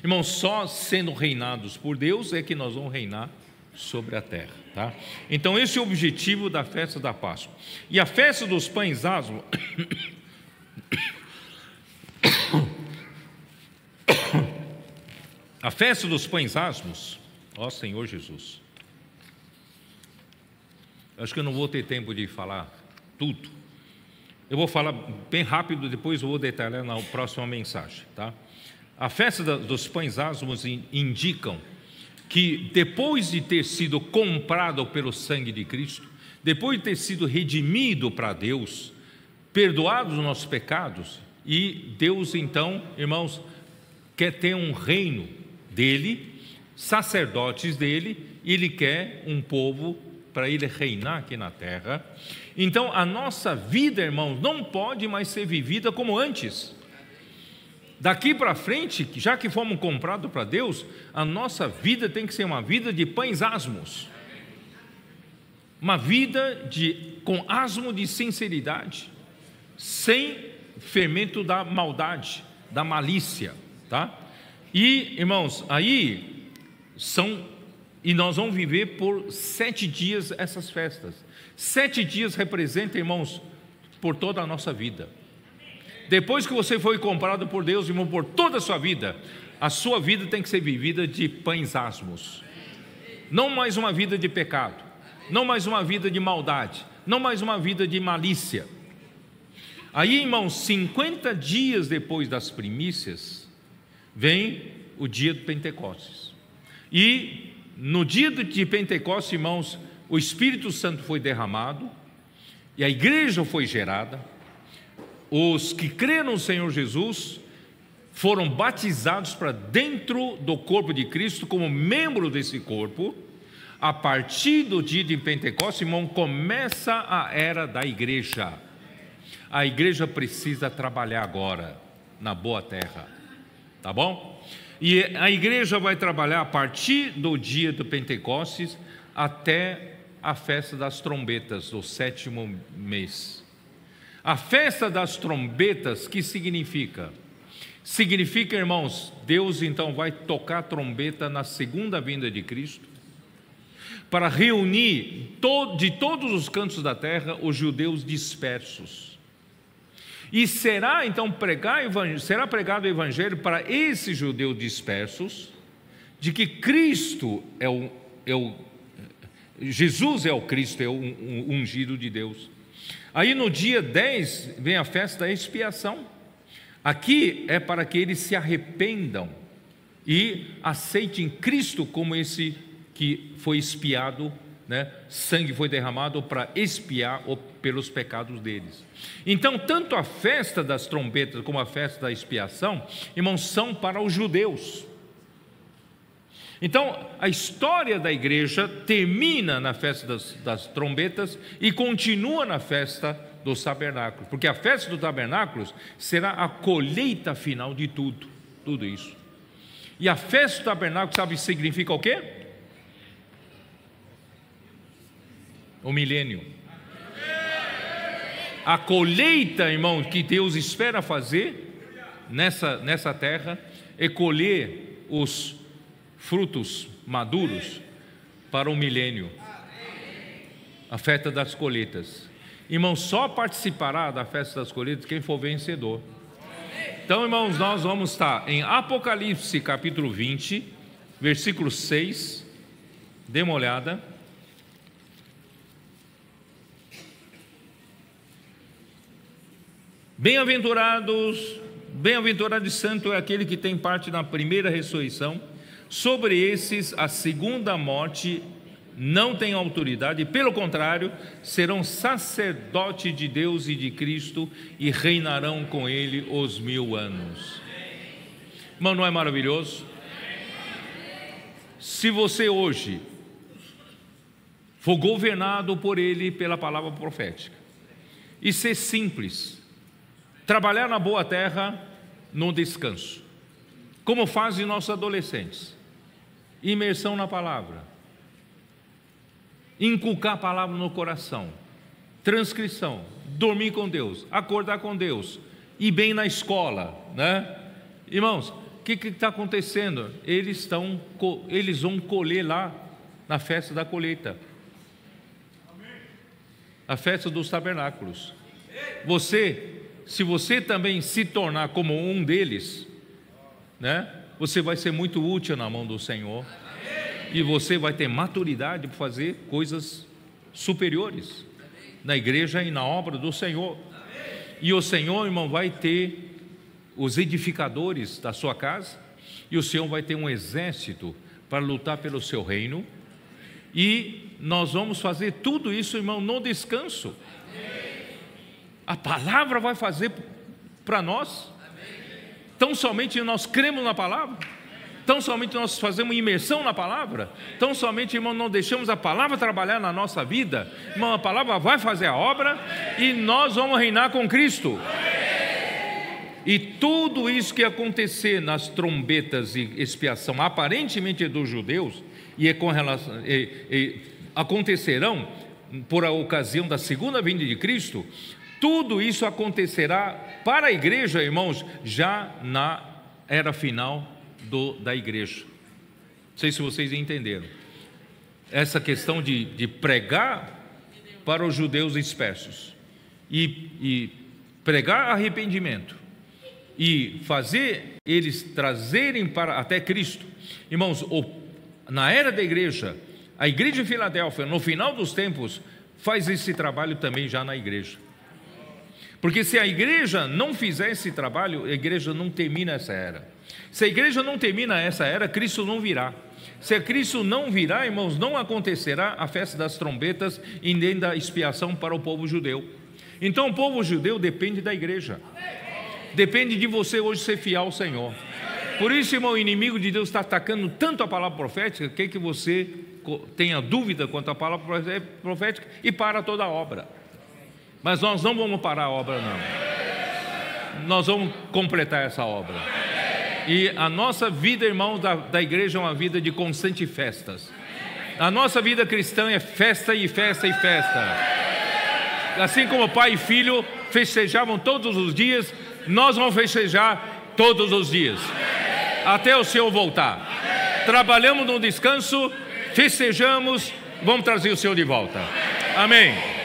Irmão, só sendo reinados por Deus é que nós vamos reinar sobre a terra, tá? Então, esse é o objetivo da festa da Páscoa. E a festa dos pães asmos A festa dos pães asmos, ó Senhor Jesus. Acho que eu não vou ter tempo de falar tudo. Eu vou falar bem rápido, depois eu vou detalhar na próxima mensagem, tá? A festa dos pães asmos indicam que depois de ter sido comprado pelo sangue de Cristo, depois de ter sido redimido para Deus, perdoados os nossos pecados, e Deus então, irmãos, quer ter um reino dele, sacerdotes dele, e ele quer um povo para ele reinar aqui na terra. Então, a nossa vida, irmãos, não pode mais ser vivida como antes. Daqui para frente, já que fomos comprados para Deus, a nossa vida tem que ser uma vida de pães asmos. Uma vida de, com asmo de sinceridade, sem fermento da maldade, da malícia, tá? E, irmãos, aí são, e nós vamos viver por sete dias essas festas. Sete dias representam, irmãos, por toda a nossa vida. Depois que você foi comprado por Deus, irmão, por toda a sua vida, a sua vida tem que ser vivida de pães asmos. Não mais uma vida de pecado, não mais uma vida de maldade, não mais uma vida de malícia. Aí, irmãos, 50 dias depois das primícias, vem o dia do Pentecostes. E no dia de Pentecostes, irmãos, o Espírito Santo foi derramado e a igreja foi gerada. Os que creram no Senhor Jesus foram batizados para dentro do corpo de Cristo como membro desse corpo. A partir do dia de Pentecostes, irmão, começa a era da igreja. A igreja precisa trabalhar agora na boa terra tá bom? E a igreja vai trabalhar a partir do dia do Pentecostes até a festa das trombetas, do sétimo mês. A festa das trombetas, que significa? Significa, irmãos, Deus então vai tocar a trombeta na segunda vinda de Cristo, para reunir de todos os cantos da terra os judeus dispersos e será então pregar, será pregado o evangelho para esses judeus dispersos, de que Cristo é o, é o Jesus é o Cristo, é o ungido de Deus. Aí no dia 10 vem a festa da expiação. Aqui é para que eles se arrependam e aceitem Cristo como esse que foi expiado né, sangue foi derramado para expiar pelos pecados deles. Então, tanto a festa das trombetas como a festa da expiação, irmãos, são para os judeus. Então, a história da igreja termina na festa das, das trombetas e continua na festa dos tabernáculos, porque a festa dos tabernáculos será a colheita final de tudo, tudo isso. E a festa do tabernáculo, sabe, significa o quê? o milênio. A colheita, irmão, que Deus espera fazer nessa, nessa terra é colher os frutos maduros para o milênio. A festa das colheitas. Irmão, só participará da festa das colheitas quem for vencedor. Então, irmãos, nós vamos estar em Apocalipse capítulo 20, versículo 6. Dê uma olhada. Bem-aventurados, bem-aventurado e santo é aquele que tem parte na primeira ressurreição. Sobre esses, a segunda morte não tem autoridade, pelo contrário, serão sacerdote de Deus e de Cristo e reinarão com ele os mil anos. Irmão, não é maravilhoso? se você hoje for governado por Ele pela palavra profética e ser simples, trabalhar na boa terra no descanso, como fazem nossos adolescentes, imersão na palavra, inculcar a palavra no coração, transcrição, dormir com Deus, acordar com Deus, ir bem na escola, né? Irmãos, o que está acontecendo? Eles estão, eles vão colher lá na festa da colheita, a festa dos tabernáculos. Você, se você também se tornar como um deles, né? Você vai ser muito útil na mão do Senhor e você vai ter maturidade para fazer coisas superiores na igreja e na obra do Senhor. E o Senhor, irmão, vai ter os edificadores da sua casa, e o Senhor vai ter um exército para lutar pelo seu reino. E nós vamos fazer tudo isso, irmão, no descanso. A palavra vai fazer para nós. Tão somente nós cremos na palavra. Tão somente nós fazemos imersão na palavra, tão somente, irmão, não deixamos a palavra trabalhar na nossa vida, irmão, a palavra vai fazer a obra e nós vamos reinar com Cristo. E tudo isso que acontecer nas trombetas e expiação, aparentemente dos judeus, e, é relação, e, e acontecerão por a ocasião da segunda vinda de Cristo, tudo isso acontecerá para a igreja, irmãos, já na era final do, da igreja. Não sei se vocês entenderam. Essa questão de, de pregar para os judeus dispersos e, e pregar arrependimento e fazer eles trazerem para até Cristo. Irmãos, o, na era da igreja, a igreja de Filadélfia, no final dos tempos, faz esse trabalho também já na igreja. Porque se a igreja não fizer esse trabalho, a igreja não termina essa era. Se a igreja não termina essa era, Cristo não virá. Se Cristo não virá, irmãos, não acontecerá a festa das trombetas e nem da expiação para o povo judeu. Então o povo judeu depende da igreja. Depende de você hoje ser fiel ao Senhor. Por isso, irmão, o inimigo de Deus está atacando tanto a palavra profética, que, que você tenha dúvida quanto à palavra profética e para toda a obra. Mas nós não vamos parar a obra, não. Nós vamos completar essa obra. E a nossa vida, irmão, da, da igreja é uma vida de constante festas. A nossa vida cristã é festa e festa e festa. Assim como pai e filho festejavam todos os dias, nós vamos festejar todos os dias, até o Senhor voltar. Trabalhamos no descanso, festejamos, vamos trazer o Senhor de volta. Amém.